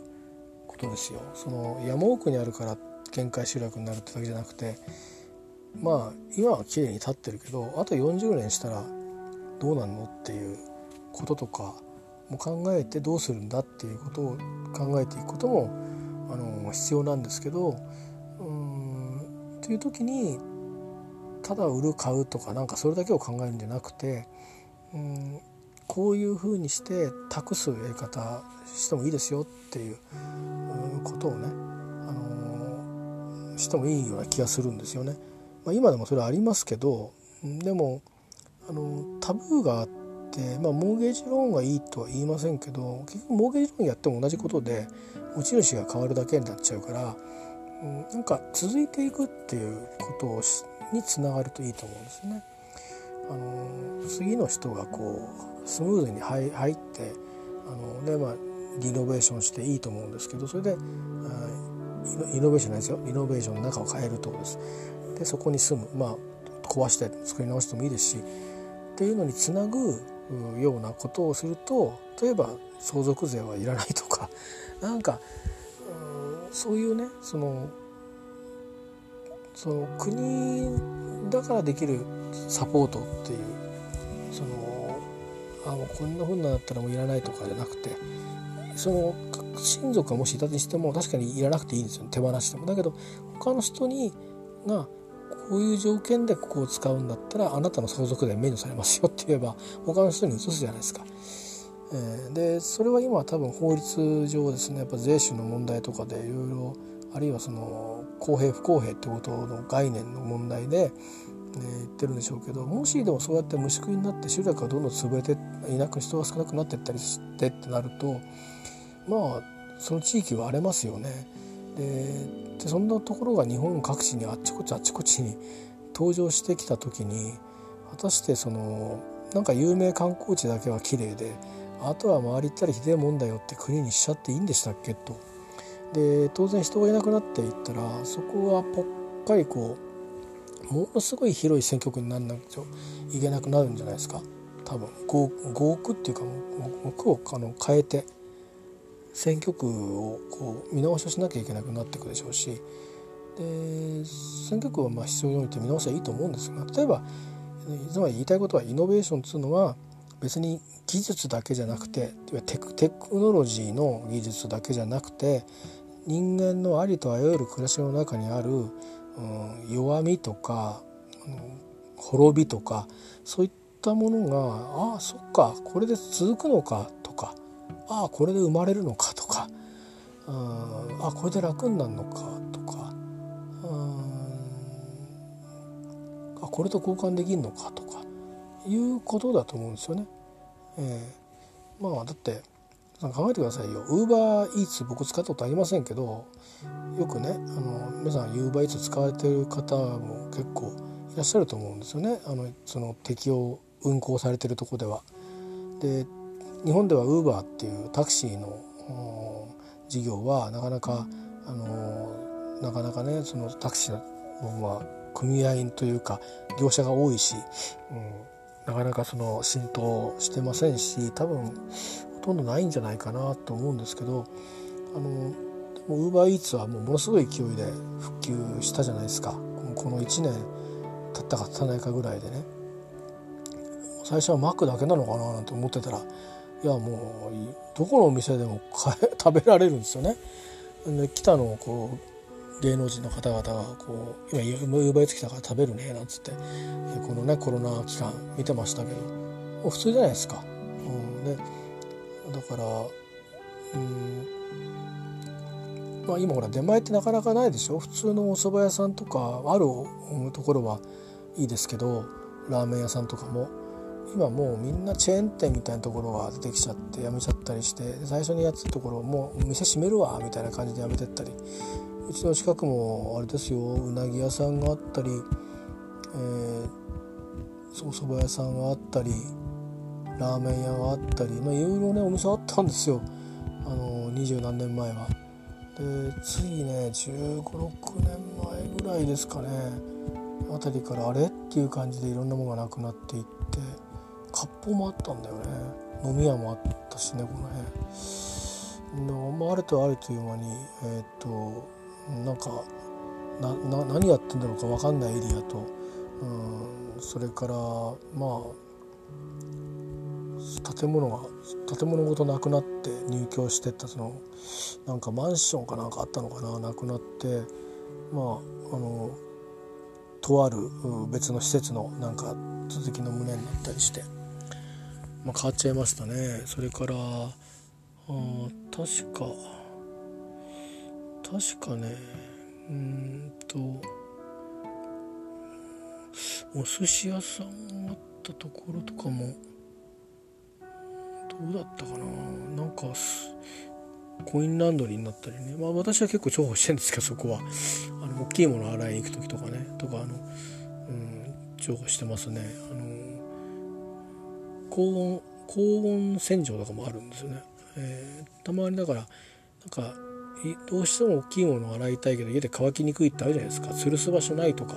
ことですよ。その山奥にあるから限界集落になるってだけじゃなくてまあ今は綺麗に立ってるけどあと40年したらどうなんのっていうこととかも考えてどうするんだっていうことを考えていくこともあの必要なんですけどうんという時にただ売る買うとかなんかそれだけを考えるんじゃなくてうんこういうふうにして託すやり方してもいいですよっていうことをね、あの、してもいいような気がするんですよね。まあ、今でもそれはありますけどでも、あのタブーがあって、まあ、モーゲージローンがいいとは言いませんけど結局モーゲージローンやっても同じことで持ち主が変わるだけになっちゃうから、うん、なんか続いていくっていうことをにつながるといいと思うんですね。あの次の人がこうスムーズに入ってあので、まあ、リノベーションしていいと思うんですけどそれでイノベーションないですよリノベーションの中を変えるとです。でそこに住むまあ壊して作り直してもいいですしっていうのにつなぐようなことをすると例えば相続税はいらないとか なんかそういうねそのその国だからできるサポートっていうそのあもうこんなふうになったらもういらないとかじゃなくてその親族がもしいたとしても確かにいらなくていいんですよ手放しても。だけど他の人にがこういう条件でここを使うんだったらあなたの相続税免除されますよって言えば他の人に移すじゃないですか。えー、でそれは今多分法律上ですねやっぱ税収の問題とかでいろいろあるいはその公平不公平ってことの概念の問題で、え言ってるんでしょうけどもしでもそうやって虫食いになって集落がどんどん潰れていなく人が少なくなっていったりしてってなるとまあその地域は荒れますよね。でそんなところが日本各地にあっちこっちあっちこっちに登場してきた時に果たしてそのなんか有名観光地だけは綺麗であとは周り行ったらひでえもんだよって国にしちゃっていいんでしたっけと。で当然人がいなくなっていったらそこはぽっかりこうものすごい広い選挙区にならなくちゃいけなくなるんじゃないですか多分合区っていうかもう区をあの変えて選挙区をこう見直しをしなきゃいけなくなっていくでしょうしで選挙区はまあ必要に応じて見直しはいいと思うんですが例えばつまり言いたいことはイノベーションっていうのは別に技術だけじゃなくてテクテクノロジーの技術だけじゃなくて人間のありとあらゆる暮らしの中にある、うん、弱みとか、うん、滅びとかそういったものがああそっかこれで続くのかああこれで生まれるのかとか、うん、あこれで楽になるのかとか、うん、あこれと交換できるのかとか。いうことだと思うんですよね。えー、まあだって考えてくださいよ。ウーバーイーツ僕使ったことありませんけどよくねあの皆さんウーバーイーツ使われてる方も結構いらっしゃると思うんですよね。あのその適用運行されてるとこでは。で日本ではウーバーっていうタクシーの事業はなかなかあのなかなかねそのタクシーの、まあ、組合というか業者が多いし、うん、なかなかその浸透してませんし多分とんどないんじゃないかなと思うんですけどあのウーバーイーツはもうものすごい勢いで復旧したじゃないですか。この1年経ったか経たないかぐらいでね。最初はマックだけなのかななんて思ってたらいやもうどこのお店でも 食べられるんですよね。で来たのをこう芸能人の方々がこう今ウーバーイーツ来たから食べるねなんつって。このねコロナ期間見てましたけど。もう普通じゃないですか。うん、でだからうん。まあ今ほら出前ってなかなかないでしょ？普通のお蕎麦屋さんとかあるところはいいですけどラーメン屋さんとかも。今もうみんなチェーン店みたいなところが出てきちゃってやめちゃったりして最初にやってたところもう店閉めるわみたいな感じでやめてったり。うちの近くもあれですようなぎ屋さんがあったり、えー、お蕎麦屋さんがあったりラーメン屋があったりまあいろいろねお店あったんですよ。あの二十何年前は。でついね1 5 6年前ぐらいですかね。あたりからあれ？っていう感じでいろんなものがなくなっていって。割烹もあったんだよね。飲み屋もあったしねこの辺。まあ、あるとあるという間にえー、っとなんかなな何やってんだろうか分かんないエリアと、うん、それからまあ建物が建物ごとなくなって入居してったそのなんかマンションかなんかあったのかな？なくなってまああのとある別の施設のなんか続きの棟になったりして、まあ、変わっちゃいましたね。それからあ確か確かねうんとお寿司屋さんあったところとかもどうだったかな。なんかコインランドリーになったりね。まあ私は結構重宝してるんですけどそこは。あの大きいもの洗いに行く時とかね。とかあの、うん、重宝してますね。あの高温高温洗浄とかもあるんですよね、えー、たまにだからなんかどうしても大きいものを洗いたいけど家で乾きにくいってあるじゃないですか。吊るす場所ないとか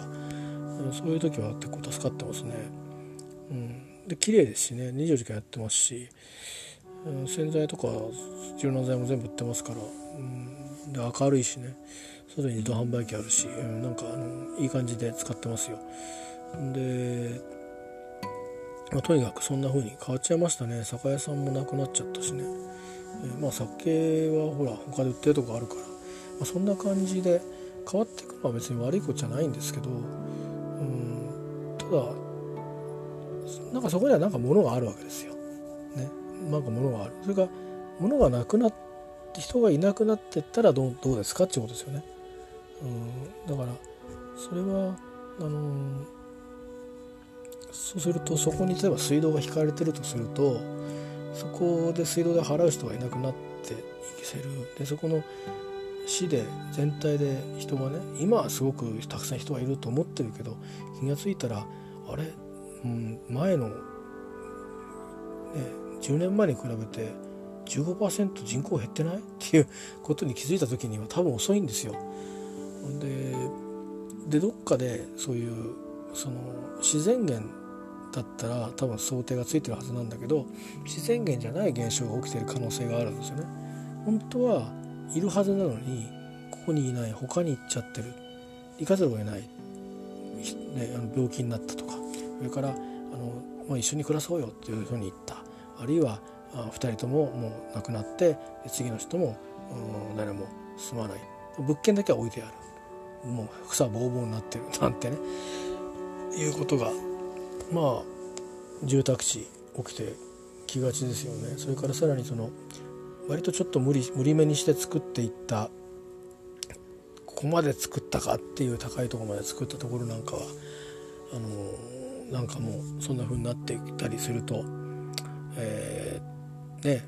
そういう時は結構助かってますね。うん、で綺麗ですしね。24時間やってますし、うん、洗剤とか柔軟剤も全部売ってますから、うん、で明るいしね。外に自動販売機あるし、うん、なんかあのいい感じで使ってますよ。で、まあ、とにかくそんな風に変わっちゃいましたね酒屋さんもなくなっちゃったしね。えまあ酒はほら他で売ってるとこあるから、まあ、そんな感じで変わっていくのは別に悪いことじゃないんですけどうんただなんかそこにはなんか物があるわけですよ。ね、なんか物があるそれから物がなくなって人がいなくなってったらどうどうですかっていうことですよね。うんだからそれはあのー、そうするとそこに例えば水道が引かれてるとするとそこで水道代払う人がいなくなっていける。でそこの市で全体で人がね今はすごくたくさん人がいると思ってるけど気が付いたらあれ、うん、前の、ね、10年前に比べて15%人口減ってない？っていうことに気づいた時には多分遅いんですよ。ででどっかでそういうその自然源だったら多分想定がついてるはずなんだけど自然源じゃない現象が起きてる可能性があるんですよね。本当はいるはずなのにここにいない他に行っちゃってる。行かざるを得ない、ね、あの病気になったとか。それからあの、まあ、一緒に暮らそうよっていうふうに言った。あるいはあ2人とももう亡くなって次の人も誰も住まない。物件だけは置いてある。もう草ぼうぼうになってる。なんてね。いうことがまあ住宅地起きてきがちですよねそれからさらにその割とちょっと無理無理めにして作っていったここまで作ったかっていう高いところまで作ったところなんかはあのなんかもうそんな風になってきたりすると、えー、ね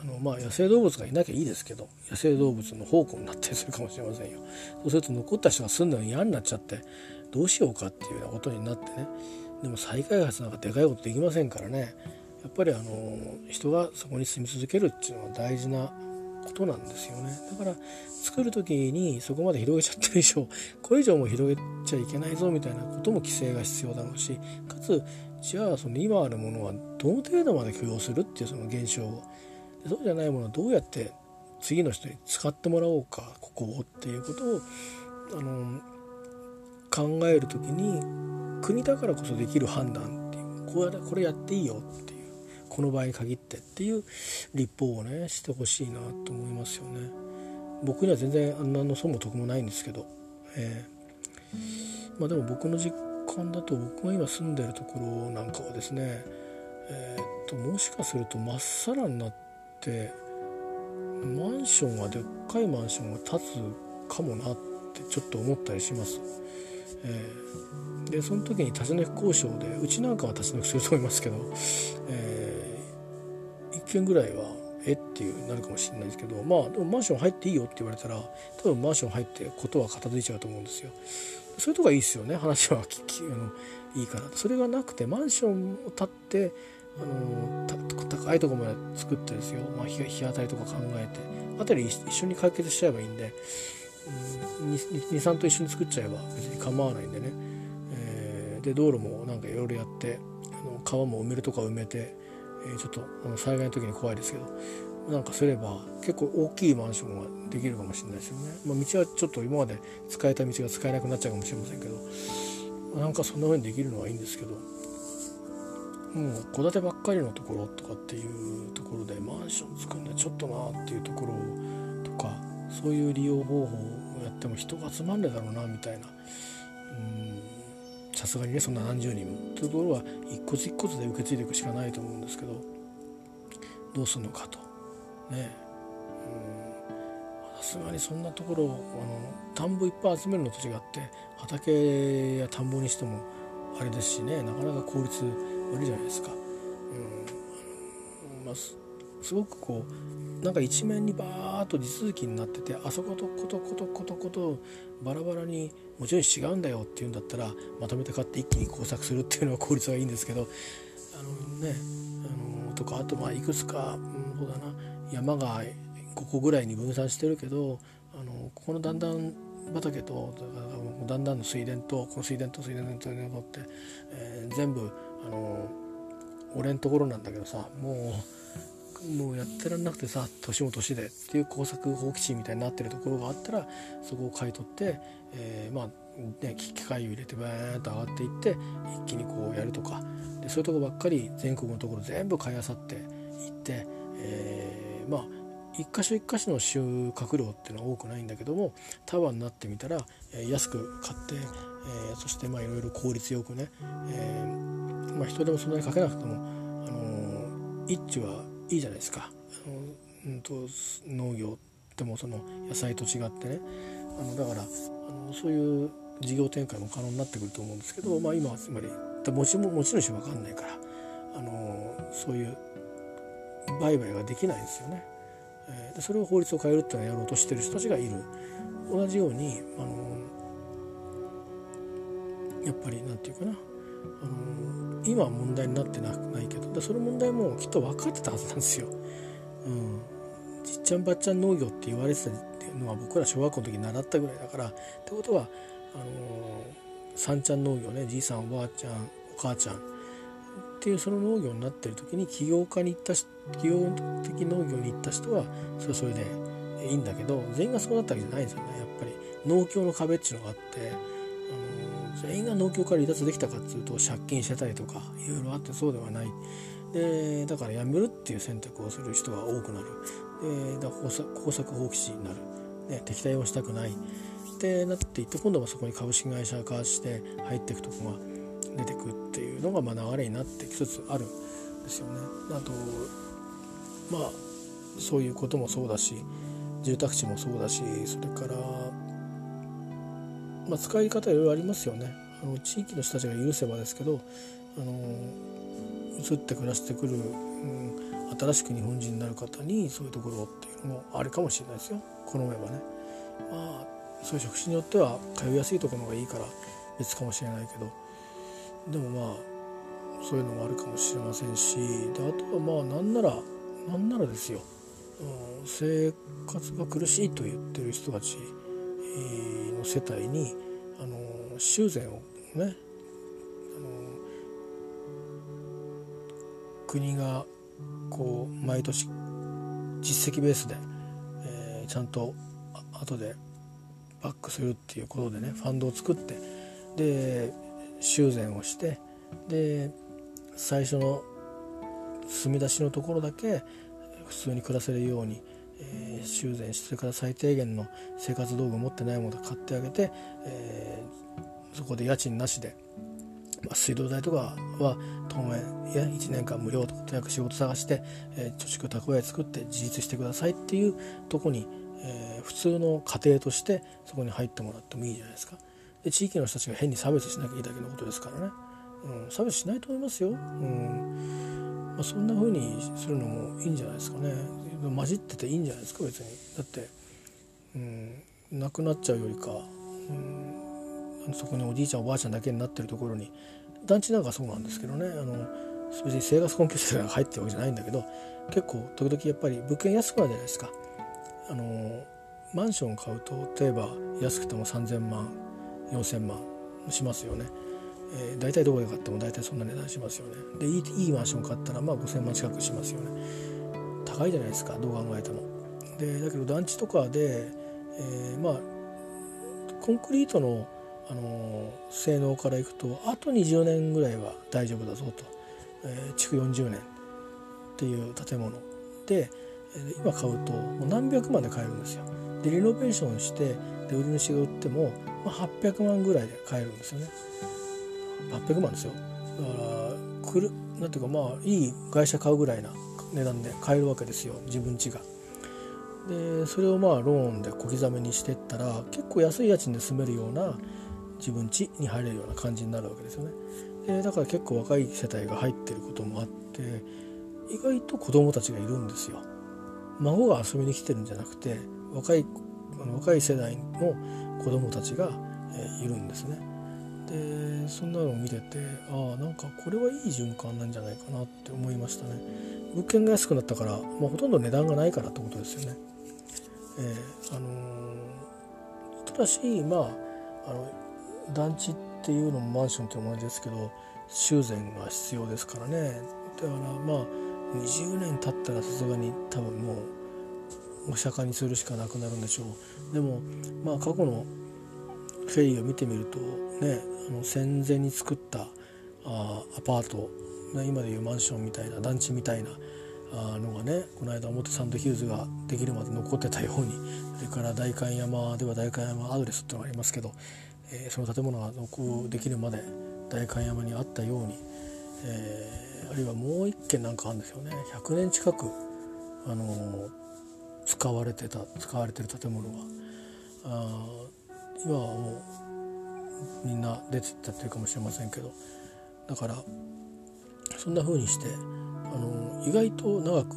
あのまあ野生動物がいなきゃいいですけど野生動物の宝庫になったりするかもしれませんよ。そうすると残った人が住んだのに嫌になっちゃってどうしようかっていうようなことになってねでも再開発なんかでかいことできませんからね。やっぱりあの人がそこに住み続けるっていうのは大事なことなんですよね。だから作る時にそこまで広げちゃってる以上 これ以上も広げちゃいけないぞみたいなことも規制が必要だろうしかつじゃあその今あるものはどの程度まで許容するっていうその現象を。そうじゃないものはどうやって次の人に使ってもらおうかここをっていうことをあの考える時に国だからこそできる判断っていうこれこれやっていいよっていうこの場合に限ってっていう立法をねしてほしいなと思いますよね。僕には全然あんなの損も得もないんですけど、えー、まあ、でも僕の実感だと僕が今住んでるところなんかはですね、えー、っともしかするとまっさらになってマンションがでっかいマンションが建つかもなってちょっと思ったりします。えー、でその時に立ち退き交渉でうちなんかは立ち退きすると思いますけど、えー、1軒ぐらいは、えっていうなるかもしれないですけどまあでもマンション入っていいよって言われたら多分マンション入ってことは片付いちゃうと思うんですよ。そういうとこがいいですよね話は聞きあのいいから。それがなくてマンションを建ってあの高いとこまで作ってですよ、まあ、日日当たりとか考えて。あたり一緒に解決しちゃえばいいんで、うん、23と一緒に作っちゃえば別に構わないんでね、で道路もなんかいろいろやってあの川も埋めるとか埋めて、えー、ちょっとあの災害の時に怖いですけどなんかすれば結構大きいマンションができるかもしれないですよね、まあ、道はちょっと今まで使えた道が使えなくなっちゃうかもしれませんけどなんかそんな風にできるのはいいんですけどもう戸建てばっかりのところとかっていうところでマンション作るのはちょっとなっていうところとかそういう利用方法をやっても人が集まんねえだろうなみたいなさすがにねそんな何十人もというところは一個ず一個で受け継いでいくしかないと思うんですけどどうするのかと。ね。さすがにそんなところあの田んぼいっぱい集めるのと違って畑や田んぼにしてもあれですしねなかなか効率悪いじゃないですか。うん。まあ、すごくこうなんか一面にバーと地続きになっててあそことことことことことバラバラにもちろん違うんだよっていうんだったらまとめて買って一気に工作するっていうのは効率がいいんですけどあのねあのとかあとまあいくつか、うん、そうだな山が5個ぐらいに分散してるけどあのここの段々畑とだんだんの水田とこの水田と水田と水田とって、えー、全部あの俺んところなんだけどさもうもうやってらんなくてさ年も年でっていう工作放棄地みたいになってるところがあったらそこを買い取って、えー、まあね機械を入れてバーンと上がっていって一気にこうやるとか。でそういうとこばっかり全国のところ全部買いあさっていって、えー、まあ一箇所一箇所の収穫量っていうのは多くないんだけども束になってみたら、え、安く買って、えー、そしてまあいろいろ効率よくね、えー、まあ、人でもそんなにかけなくても、あの一地はいいじゃないですか、あのうんと、農業でもその野菜と違ってね。あのだからあのそういう事業展開も可能になってくると思うんですけど、まあ、今はつまり持ち持ち主分かんないから、あのそういう売買ができないんですよね。えー、それを法律を変えるっていうのをやろうとしてる人たちがいる。同じようにあのやっぱり何て言うかな。あの今は問題になってなないけどその問題もきっと分かってたはずなんですよ。うん、じっちゃんばっちゃん農業って言われてたっていうのは僕ら小学校の時に習ったぐらいだからってことはあの三ちゃん農業ねじいさんおばあちゃんお母ちゃんっていうその農業になってる時に起業家に行った企業的農業に行った人はそれはそれでいいんだけど全員がそうだったわけじゃないんですよねやっぱり農協の壁っていうのがあって全員が農協から離脱できたかっていうと借金してたりとかいろいろあってそうではない。でだから辞めるっていう選択をする人が多くなる。でだから工作放棄地になる、ね、敵対をしたくない。ってなっていって今度はそこに株式会社化して入っていくとこが出てくっていうのがまあ流れになってきつつあるんですよね。あとまあそういうこともそうだし住宅地もそうだしそれから、まあ、使い方いろいろありますよね。あの地域の人たちが許せばですけどあの移って暮らしてくる、うん、新しく日本人になる方にそういうところっていうのもあるかもしれないですよ好めばね。まあそういう職種によっては通いやすいところがいいから別かもしれないけどでもまあそういうのもあるかもしれませんしであとはまあなんならなんならですよ、うん、生活が苦しいと言ってる人たちの世帯にあの修繕をねあの国がこう毎年実績ベースで、えー、ちゃんと後でバックするっていうことでねファンドを作ってで修繕をしてで最初の住み出しのところだけ普通に暮らせるように、えー、修繕してそれから最低限の生活道具を持ってないものを買ってあげて、えー、そこで家賃なしで、まあ、水道代とかは当面や1年間無料とかとにかく仕事探して、えー、貯蓄蓄え作って自立してくださいっていうとこに、え、普通の家庭としてそこに入ってもらってもいいじゃないですか。で地域の人たちが変に差別しなきゃいいだけのことですからね、うん、差別しないと思いますよ。うんまあ、そんな風にするのもいいんじゃないですかね。混じってていいんじゃないですか別に。だって、うん、亡くなっちゃうよりか、うん、そこにおじいちゃんおばあちゃんだけになってるところに団地なんかそうなんですけどね。あの別に生活困窮者が入ってるわけじゃないんだけど結構時々やっぱり物件安くなるじゃないですか。あのマンション買うと例えば安くても3,000万4,000万しますよね、えー、大体どこで買っても大体そんな値段しますよね。でいいいいマンション買ったらまあ5,000万近くしますよね。高いじゃないですかどう考えても。でだけど団地とかで、えー、まあコンクリートの、あのー、性能からいくとあと20年ぐらいは大丈夫だぞと、えー、築40年っていう建物。で今買うともう何百万で買えるんですよ。でリノベーションしてで売り主が売っても、まあ、800万ぐらいで買えるんですよね。800万ですよだからくるなんていうかまあいい会社買うぐらいな値段で買えるわけですよ自分家が。でそれをまあローンで小刻みにしてったら結構安い家賃で住めるような自分家に入れるような感じになるわけですよね。でだから結構若い世帯が入ってることもあって意外と子供たちがいるんですよ。孫が遊びに来てるんじゃなくて若い若い世代の子供たちが、えいるんですね。でそんなのを見ててああなんかこれはいい循環なんじゃないかなって思いましたね。物件が安くなったから、まあ、ほとんど値段がないからってことですよね。えー、あのー、ただしまああの団地っていうのもマンションっていうのもあれですけど修繕が必要ですからねだからまあ20年経ったらさすがに多分もうお釈迦にするしかなくなるんでしょうでもまあ過去のフェリーを見てみるとねあの戦前に作ったあアパート、ね、今でいうマンションみたいな団地みたいなあのがねこの間表参道ヒルズができるまで残ってたようにそれから代官山では代官山アドレスってのがありますけど、えー、その建物が残るできるまで代官山にあったように、えーあるいはもう一軒なんかあるんですよね。100年近くあの使われてた使われてる建物があ今はもうみんな出てったっていうかもしれませんけどだからそんな風にしてあの意外と長く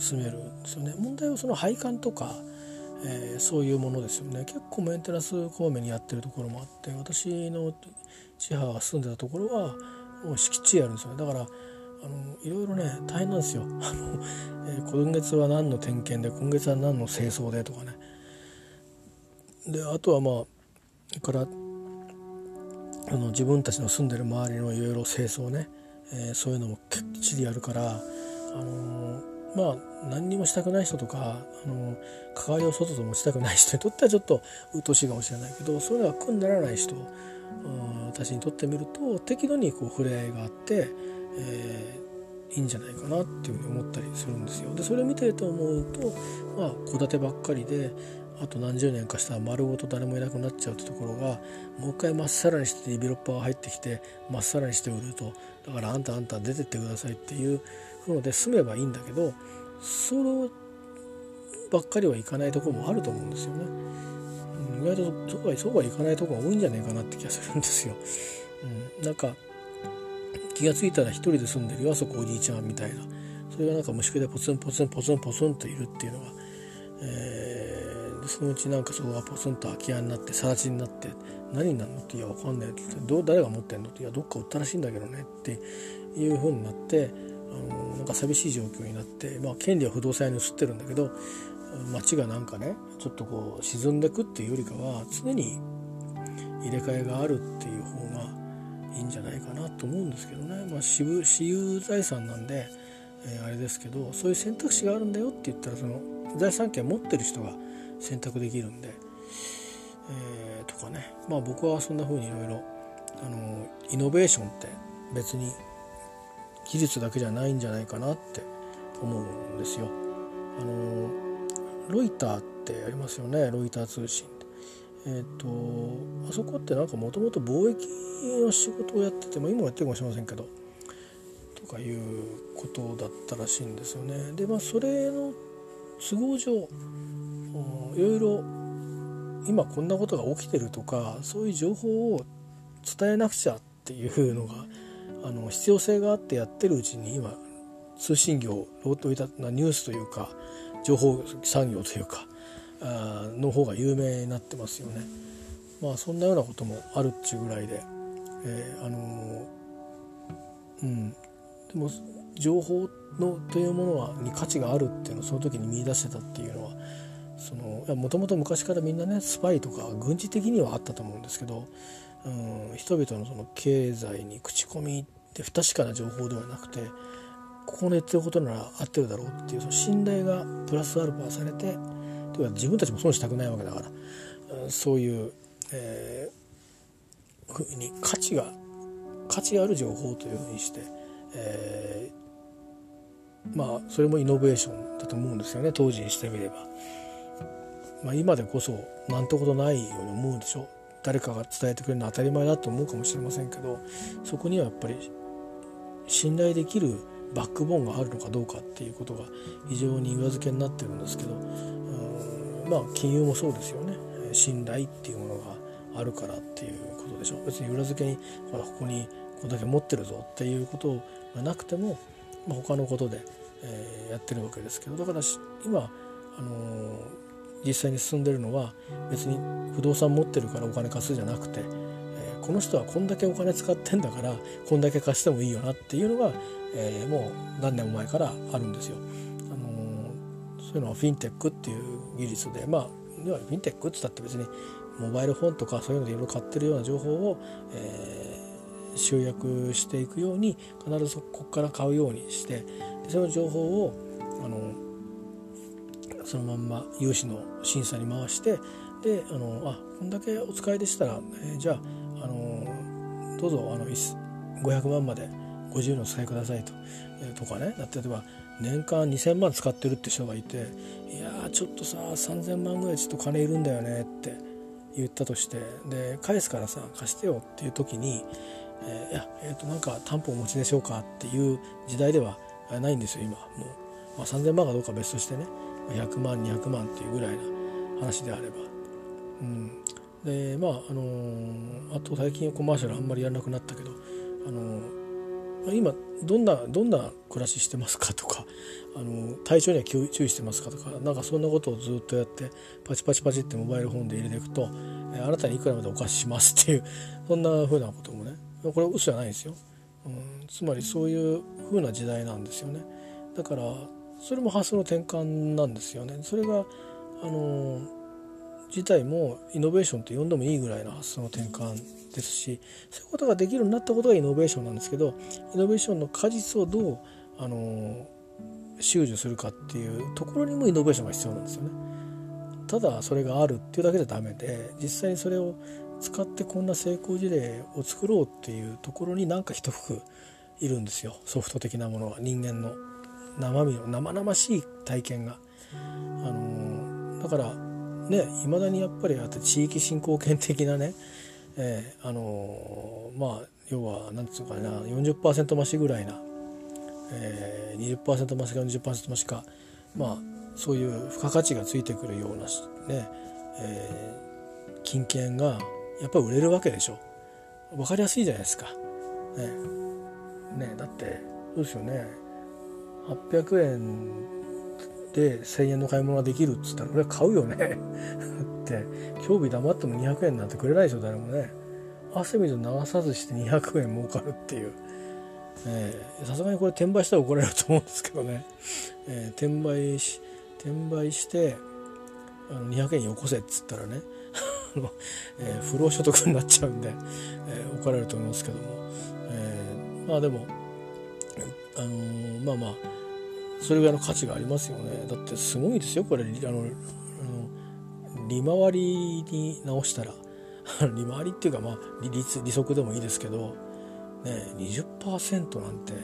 住めるんですよね問題はその配管とか、えー、そういうものですよね結構メンテナンスこまめにやってるところもあって私の地母が住んでたところはもう敷地あるんですよねだからあのいろいろね大変なんですよ。あのえー、今月は何の点検で今月は何の清掃でとかね。であとはまあからあの自分たちの住んでる周りのいろいろ清掃ね、えー、そういうのもきっちりやるから、あのー、まあ何にもしたくない人とか、あの関わりを外と持ちたくない人にとってはちょっと鬱陶しいかもしれないけどそれは苦にならない人私にとってみると適度にこう触れ合いがあって、えー、いいんじゃないかなっていうふうに思ったりするんですよ。でそれを見てると思うとまあ戸建てばっかりであと何十年かしたら丸ごと誰もいなくなっちゃうってところがもう一回まっさらにしてディベロッパーが入ってきてまっさらにして売るとだからあんたあんた出てってくださいっていうので住めばいいんだけどそればっかりはいかないとこもあると思うんですよね。意外とそうはそうはいかないとこが多いんじゃないかなって気がするんですよ。うん、なんか気が付いたら一人で住んでるよあそこおじいちゃんみたいなそれがなんか虫けでポツンポツンポツンポツンといるっていうのが、えー、そのうちなんかそこがポツンと空き家になって更地になって何になるのっていやわかんないってど誰が持ってんのっていやどっか売ったらしいんだけどねっていうふうになってあのなんか寂しい状況になって、まあ、権利は不動産屋に移ってるんだけど街がなんかねちょっとこう沈んでくっていうよりかは常に入れ替えがあるっていう方がいいんじゃないかなと思うんですけどね、まあ、私有財産なんで、えー、あれですけどそういう選択肢があるんだよって言ったらその財産権持ってる人が選択できるんで、えー、とかねまあ僕はそんな風にいろいろイノベーションって別に技術だけじゃないんじゃないかなって思うんですよ。あのロイターってありますよね？ロイター通信えっ、ー、とあそこってなんかもともと貿易の仕事をやってて、まあ、今もやってるかもしれませんけどとかいうことだったらしいんですよね。でまあそれの都合上いろいろ今こんなことが起きてるとかそういう情報を伝えなくちゃっていうのがあの必要性があってやってるうちに今通信業ロートなニュースというか情報産業というかあの方が有名になってますよね。まあそんなようなこともあるっちゅうぐらいで、えー、あのー、うんでも情報のというものはに価値があるっていうのをその時に見出してたっていうのはそのもともと昔からみんなねスパイとか軍事的にはあったと思うんですけど、うん、人々のその経済に口コミって不確かな情報ではなくてここの言ってることなら合ってるだろうっていうその信頼がプラスアルファされてというか自分たちも損したくないわけだから、うん、そういう、えー、ふうに価値が価値ある情報というふうにして、えー、まあそれもイノベーションだと思うんですよね当時にしてみれば。まあ、今でこそ何てことないように思うでしょ誰かが伝えてくれるのは当たり前だと思うかもしれませんけどそこにはやっぱり信頼できるバックボーンがあるのかどうかっていうことが非常に裏付けになってるんですけどまあ金融もそうですよね。信頼っていうものがあるからっていうことでしょう。別に裏付けにほらここにこれだけ持ってるぞっていうことがなくても、ま、他のことで、え、やってるわけですけど。だから今あのー実際に進んでるのは別に不動産持ってるからお金貸すじゃなくて、えー、この人はこんだけお金使ってんだからこんだけ貸してもいいよなっていうのが、えー、もう何年も前からあるんですよ。あのー、そういうのはフィンテックっていう技術でまあ要はフィンテックって言ったって別にモバイルフォンとかそういうのでいろいろ買ってるような情報を、え、集約していくように必ずここから買うようにしてでその情報をあのそのまんま融資の審査に回してであのあこんだけお使いでしたら、えー、じゃあ、あのどうぞあの500万までご自由にお使いくださいと,、えー、とかね。例えば年間2,000万使ってるって人がいて「いやちょっとさ3,000万ぐらいちょっと金いるんだよね」って言ったとしてで返すからさ貸してよっていう時に「えー、いや、えー、となんか担保お持ちでしょうか」っていう時代ではないんですよ今。もう、まあ、3,000万かどうか別としてね。100万200万っていうぐらいな話であれば。うん、でまああのー、あと最近コマーシャルあんまりやらなくなったけど、あのー、今どんなどんな暮らししてますかとか、あのー、体調には注意してますかとかなんかそんなことをずっとやってパチパチパチってモバイルフォンで入れていくと、えあなたにいくらまでお貸ししますっていうそんなふうなこともねこれ嘘じゃないんですよ、うん、つまりそういうふうな時代なんですよね。だからそれも発想の転換なんですよね。それがあの自体もイノベーションと呼んでもいいぐらいの発想の転換ですしそういうことができるようになったことがイノベーションなんですけどイノベーションの果実をどうあの収受するかっていうところにもイノベーションが必要なんですよね。ただそれがあるっていうだけじゃダメで実際にそれを使ってこんな成功事例を作ろうっていうところになんか一服いるんですよソフト的なものは人間の生身の生々しい体験が。あのだからねいまだにやっぱりあって地域振興権的なね、えー、あのまあ要は何て言うかな40%増しぐらいな、えー、20%増しか40%増しかまあそういう付加価値がついてくるようなね、えー、金券がやっぱり売れるわけでしょ分かりやすいじゃないですか。ねねだってそうですよね800円で1,000円の買い物ができるっつったら俺は買うよね。って。興味黙っても200円なんてくれないでしょ誰もね。汗水流さずして200円儲かるっていう。さすがにこれ転売したら怒られると思うんですけどね、えー、転売し転売してあの200円よこせっつったらね。えー、不労所得になっちゃうんで、えー、怒られると思いますけども、えー、まあでもあのー、まあまあそれぐらいの価値がありますよね。だってすごいですよこれ。あの利回りに直したら。利回りっていうかまあ利率利息でもいいですけどね20%なんて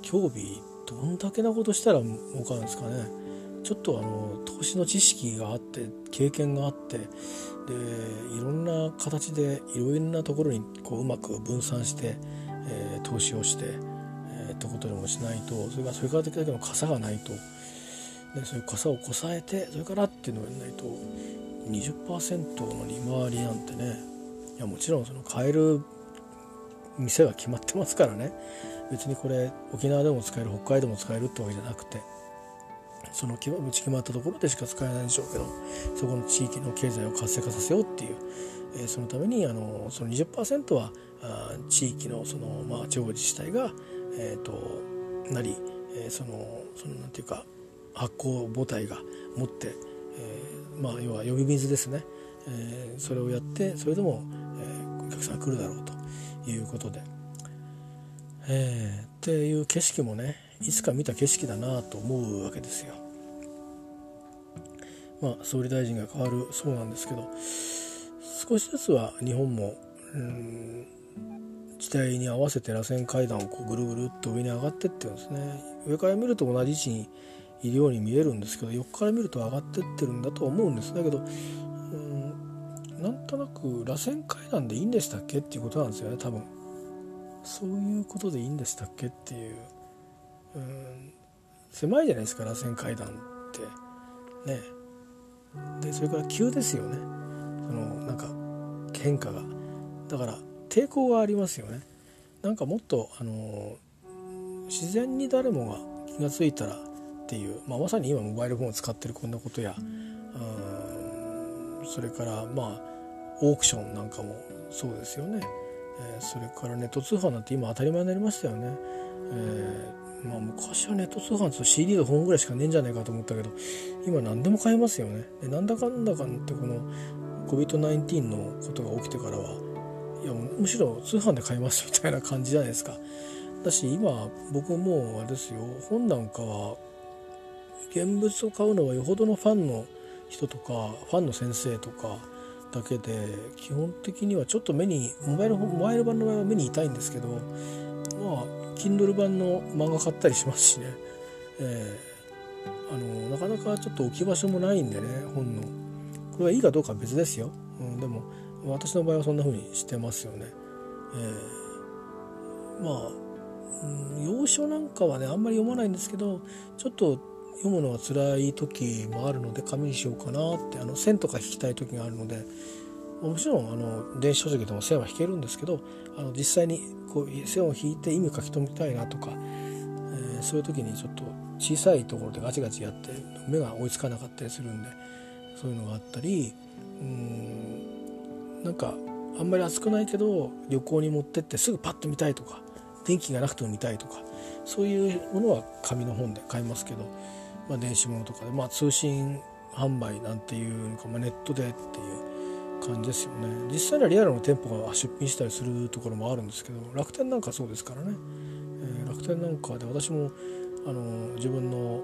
興味どんだけなことしたら儲かるんですかね。ちょっとあの投資の知識があって経験があってでいろんな形でいろんなところにこううまく分散して、えー、投資をしてってことでもしないとそれからそれからだけの傘がないと、ね、そういう傘をこさえてそれからっていうのをやらないと20%の利回りなんてねいやもちろんその買える店が決まってますからね、別にこれ沖縄でも使える北海道も使えるってわけじゃなくてその打ち決まったところでしか使えないんでしょうけどそこの地域の経済を活性化させようっていう、えー、そのためにあのその20%はあ地域のその、まあ、地方自治体が、えーと、なり、えー、そのそのなんていうか発行母体が持って、えー、まあ要は呼び水ですね、えー、それをやってそれでも、えー、お客さん来るだろうということで、えー、っていう景色もねいつか見た景色だなと思うわけですよ。まあ総理大臣が変わるそうなんですけど少しずつは日本もうん時代に合わせて螺旋階段をこうぐるぐるっと上に上がってってるんですね。上から見ると同じ位置にいるように見えるんですけど横から見ると上がってってるんだと思うんですだけどうんなんとなく螺旋階段でいいんでしたっけっていうことなんですよね多分。そういうことでいいんでしたっけっていう。うん狭いじゃないですか螺旋階段って。ね。でそれから急ですよね。そのなんか変化が。だから抵抗がありますよね。なんかもっとあの自然に誰もが気が付いたらっていう、まあ、まさに今モバイルフォンを使ってるこんなことやそれからまあオークションなんかもそうですよね、えー、それからネット通販なんて今当たり前になりましたよね、えー、まあ、昔はネット通販と CD と本ぐらいしかねえんじゃないかと思ったけど今何でも買えますよね。でなんだかんだかんってこの COVID-19 のことが起きてからはいやむしろ通販で買いますみたいな感じじゃないですか。だし今僕もあれですよ本なんかは現物を買うのはよほどのファンの人とかファンの先生とかだけで基本的にはちょっと目にモバイルモバイル版の場合は目に痛いんですけどまあ Kindle 版の漫画買ったりしますしね、えー、あのなかなかちょっと置き場所もないんでね本の。これはいいかどうかは別ですよ、うん、でも私の場合はそんな風にしてますよね、えー、まあ、うん、要所なんかはねあんまり読まないんですけどちょっと読むのは辛い時もあるので紙にしようかなってあの線とか引きたい時があるのでもちろんあの電子書籍でも線は引けるんですけどあの実際にこう線を引いて意味書き留めたいなとか、えー、そういう時にちょっと小さいところでガチガチやって目が追いつかなかったりするんでそういうのがあったりうんなんかあんまり熱くないけど旅行に持ってってすぐパッと見たいとか電気がなくても見たいとかそういうものは紙の本で買いますけどまあ、電子物とかで、まあ、通信販売なんていうか、まあ、ネットでっていう感じですよね。実際にはリアルの店舗が出品したりするところもあるんですけど楽天なんかそうですからね、えー、楽天なんかで私もあの自分の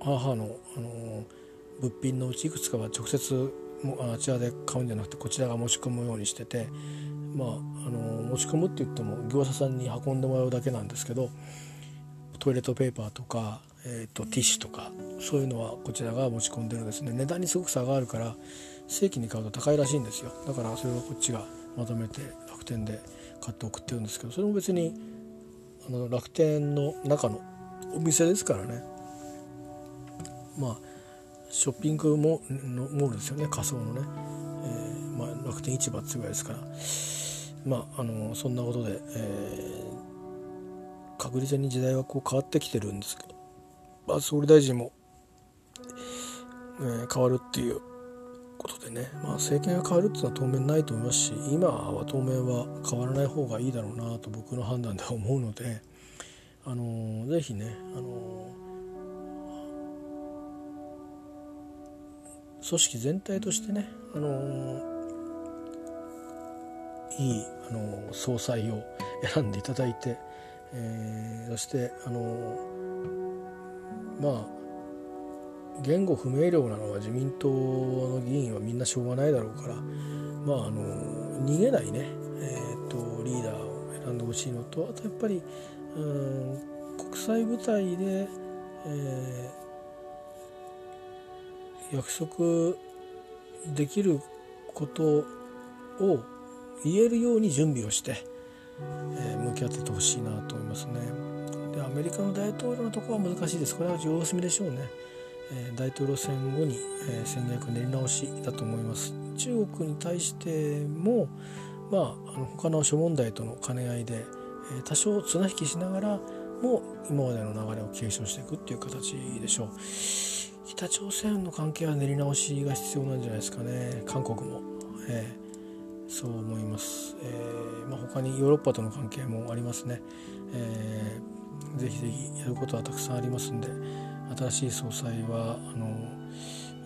母のあの物品のうちいくつかは直接もあちらで買うんじゃなくてこちらが持ち込むようにしててまああの持ち込むって言っても業者さんに運んでもらうだけなんですけどトイレットペーパーとかえーと、ティッシュとかそういうのはこちらが持ち込んでるんですね。値段にすごく差があるから正規に買うと高いらしいんですよ。だからそれをこっちがまとめて楽天で買って送ってるんですけどそれも別にあの楽天の中のお店ですからね。まあショッピングモールですよね。仮想のね、えー、まあ、楽天市場っていうぐらいですから。まああのそんなことで、えー、確実に時代はこう変わってきてるんですけど。まあ、総理大臣も、えー、変わるっていうことでね、まあ、政権が変わるっていうのは当面ないと思いますし今は当面は変わらない方がいいだろうなと僕の判断では思うので、あのー、ぜひね、あのー、組織全体としてね、あの、いい、あの総裁を選んでいただいて、えー、そして、あのまあ言語不明瞭なのは自民党の議員はみんなしょうがないだろうからまああの逃げないね、えーと、リーダーを選んでほしいのとあとやっぱりうん国際舞台で、えー、約束できることを言えるように準備をして、えー、向き合っててほしいなと思いますね。でアメリカの大統領のところは難しいです。これは様子見でしょうね、えー、大統領選後に、えー、戦略練り直しだと思います。中国に対してもまああの他の諸問題との兼ね合いで、え多少綱引きしながらも今までの流れを継承していくっていう形でしょう。北朝鮮の関係は練り直しが必要なんじゃないですかね。韓国も、えー、そう思います、えーまあ、他にヨーロッパとの関係もありますね、えー、ぜひぜひやることはたくさんありますんで。新しい総裁はあの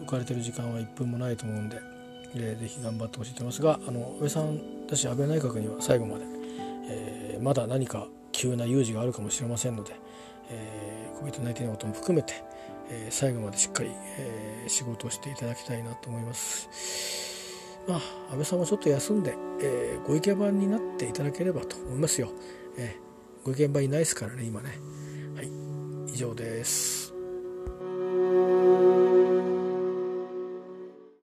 浮かれてる時間は1分もないと思うんで、えー、ぜひ頑張ってほしいと思いますがあの安倍さんだし安倍内閣には最後まで、えー、まだ何か急な有事があるかもしれませんので、えー、COVID-19 のことも含めて、えー、最後までしっかり、えー、仕事をしていただきたいなと思います。まあ、安倍さんもちょっと休んで、えー、ご意見番になっていただければと思いますよ。えー、ご意見番いないですからね、今ね。はい、以上です。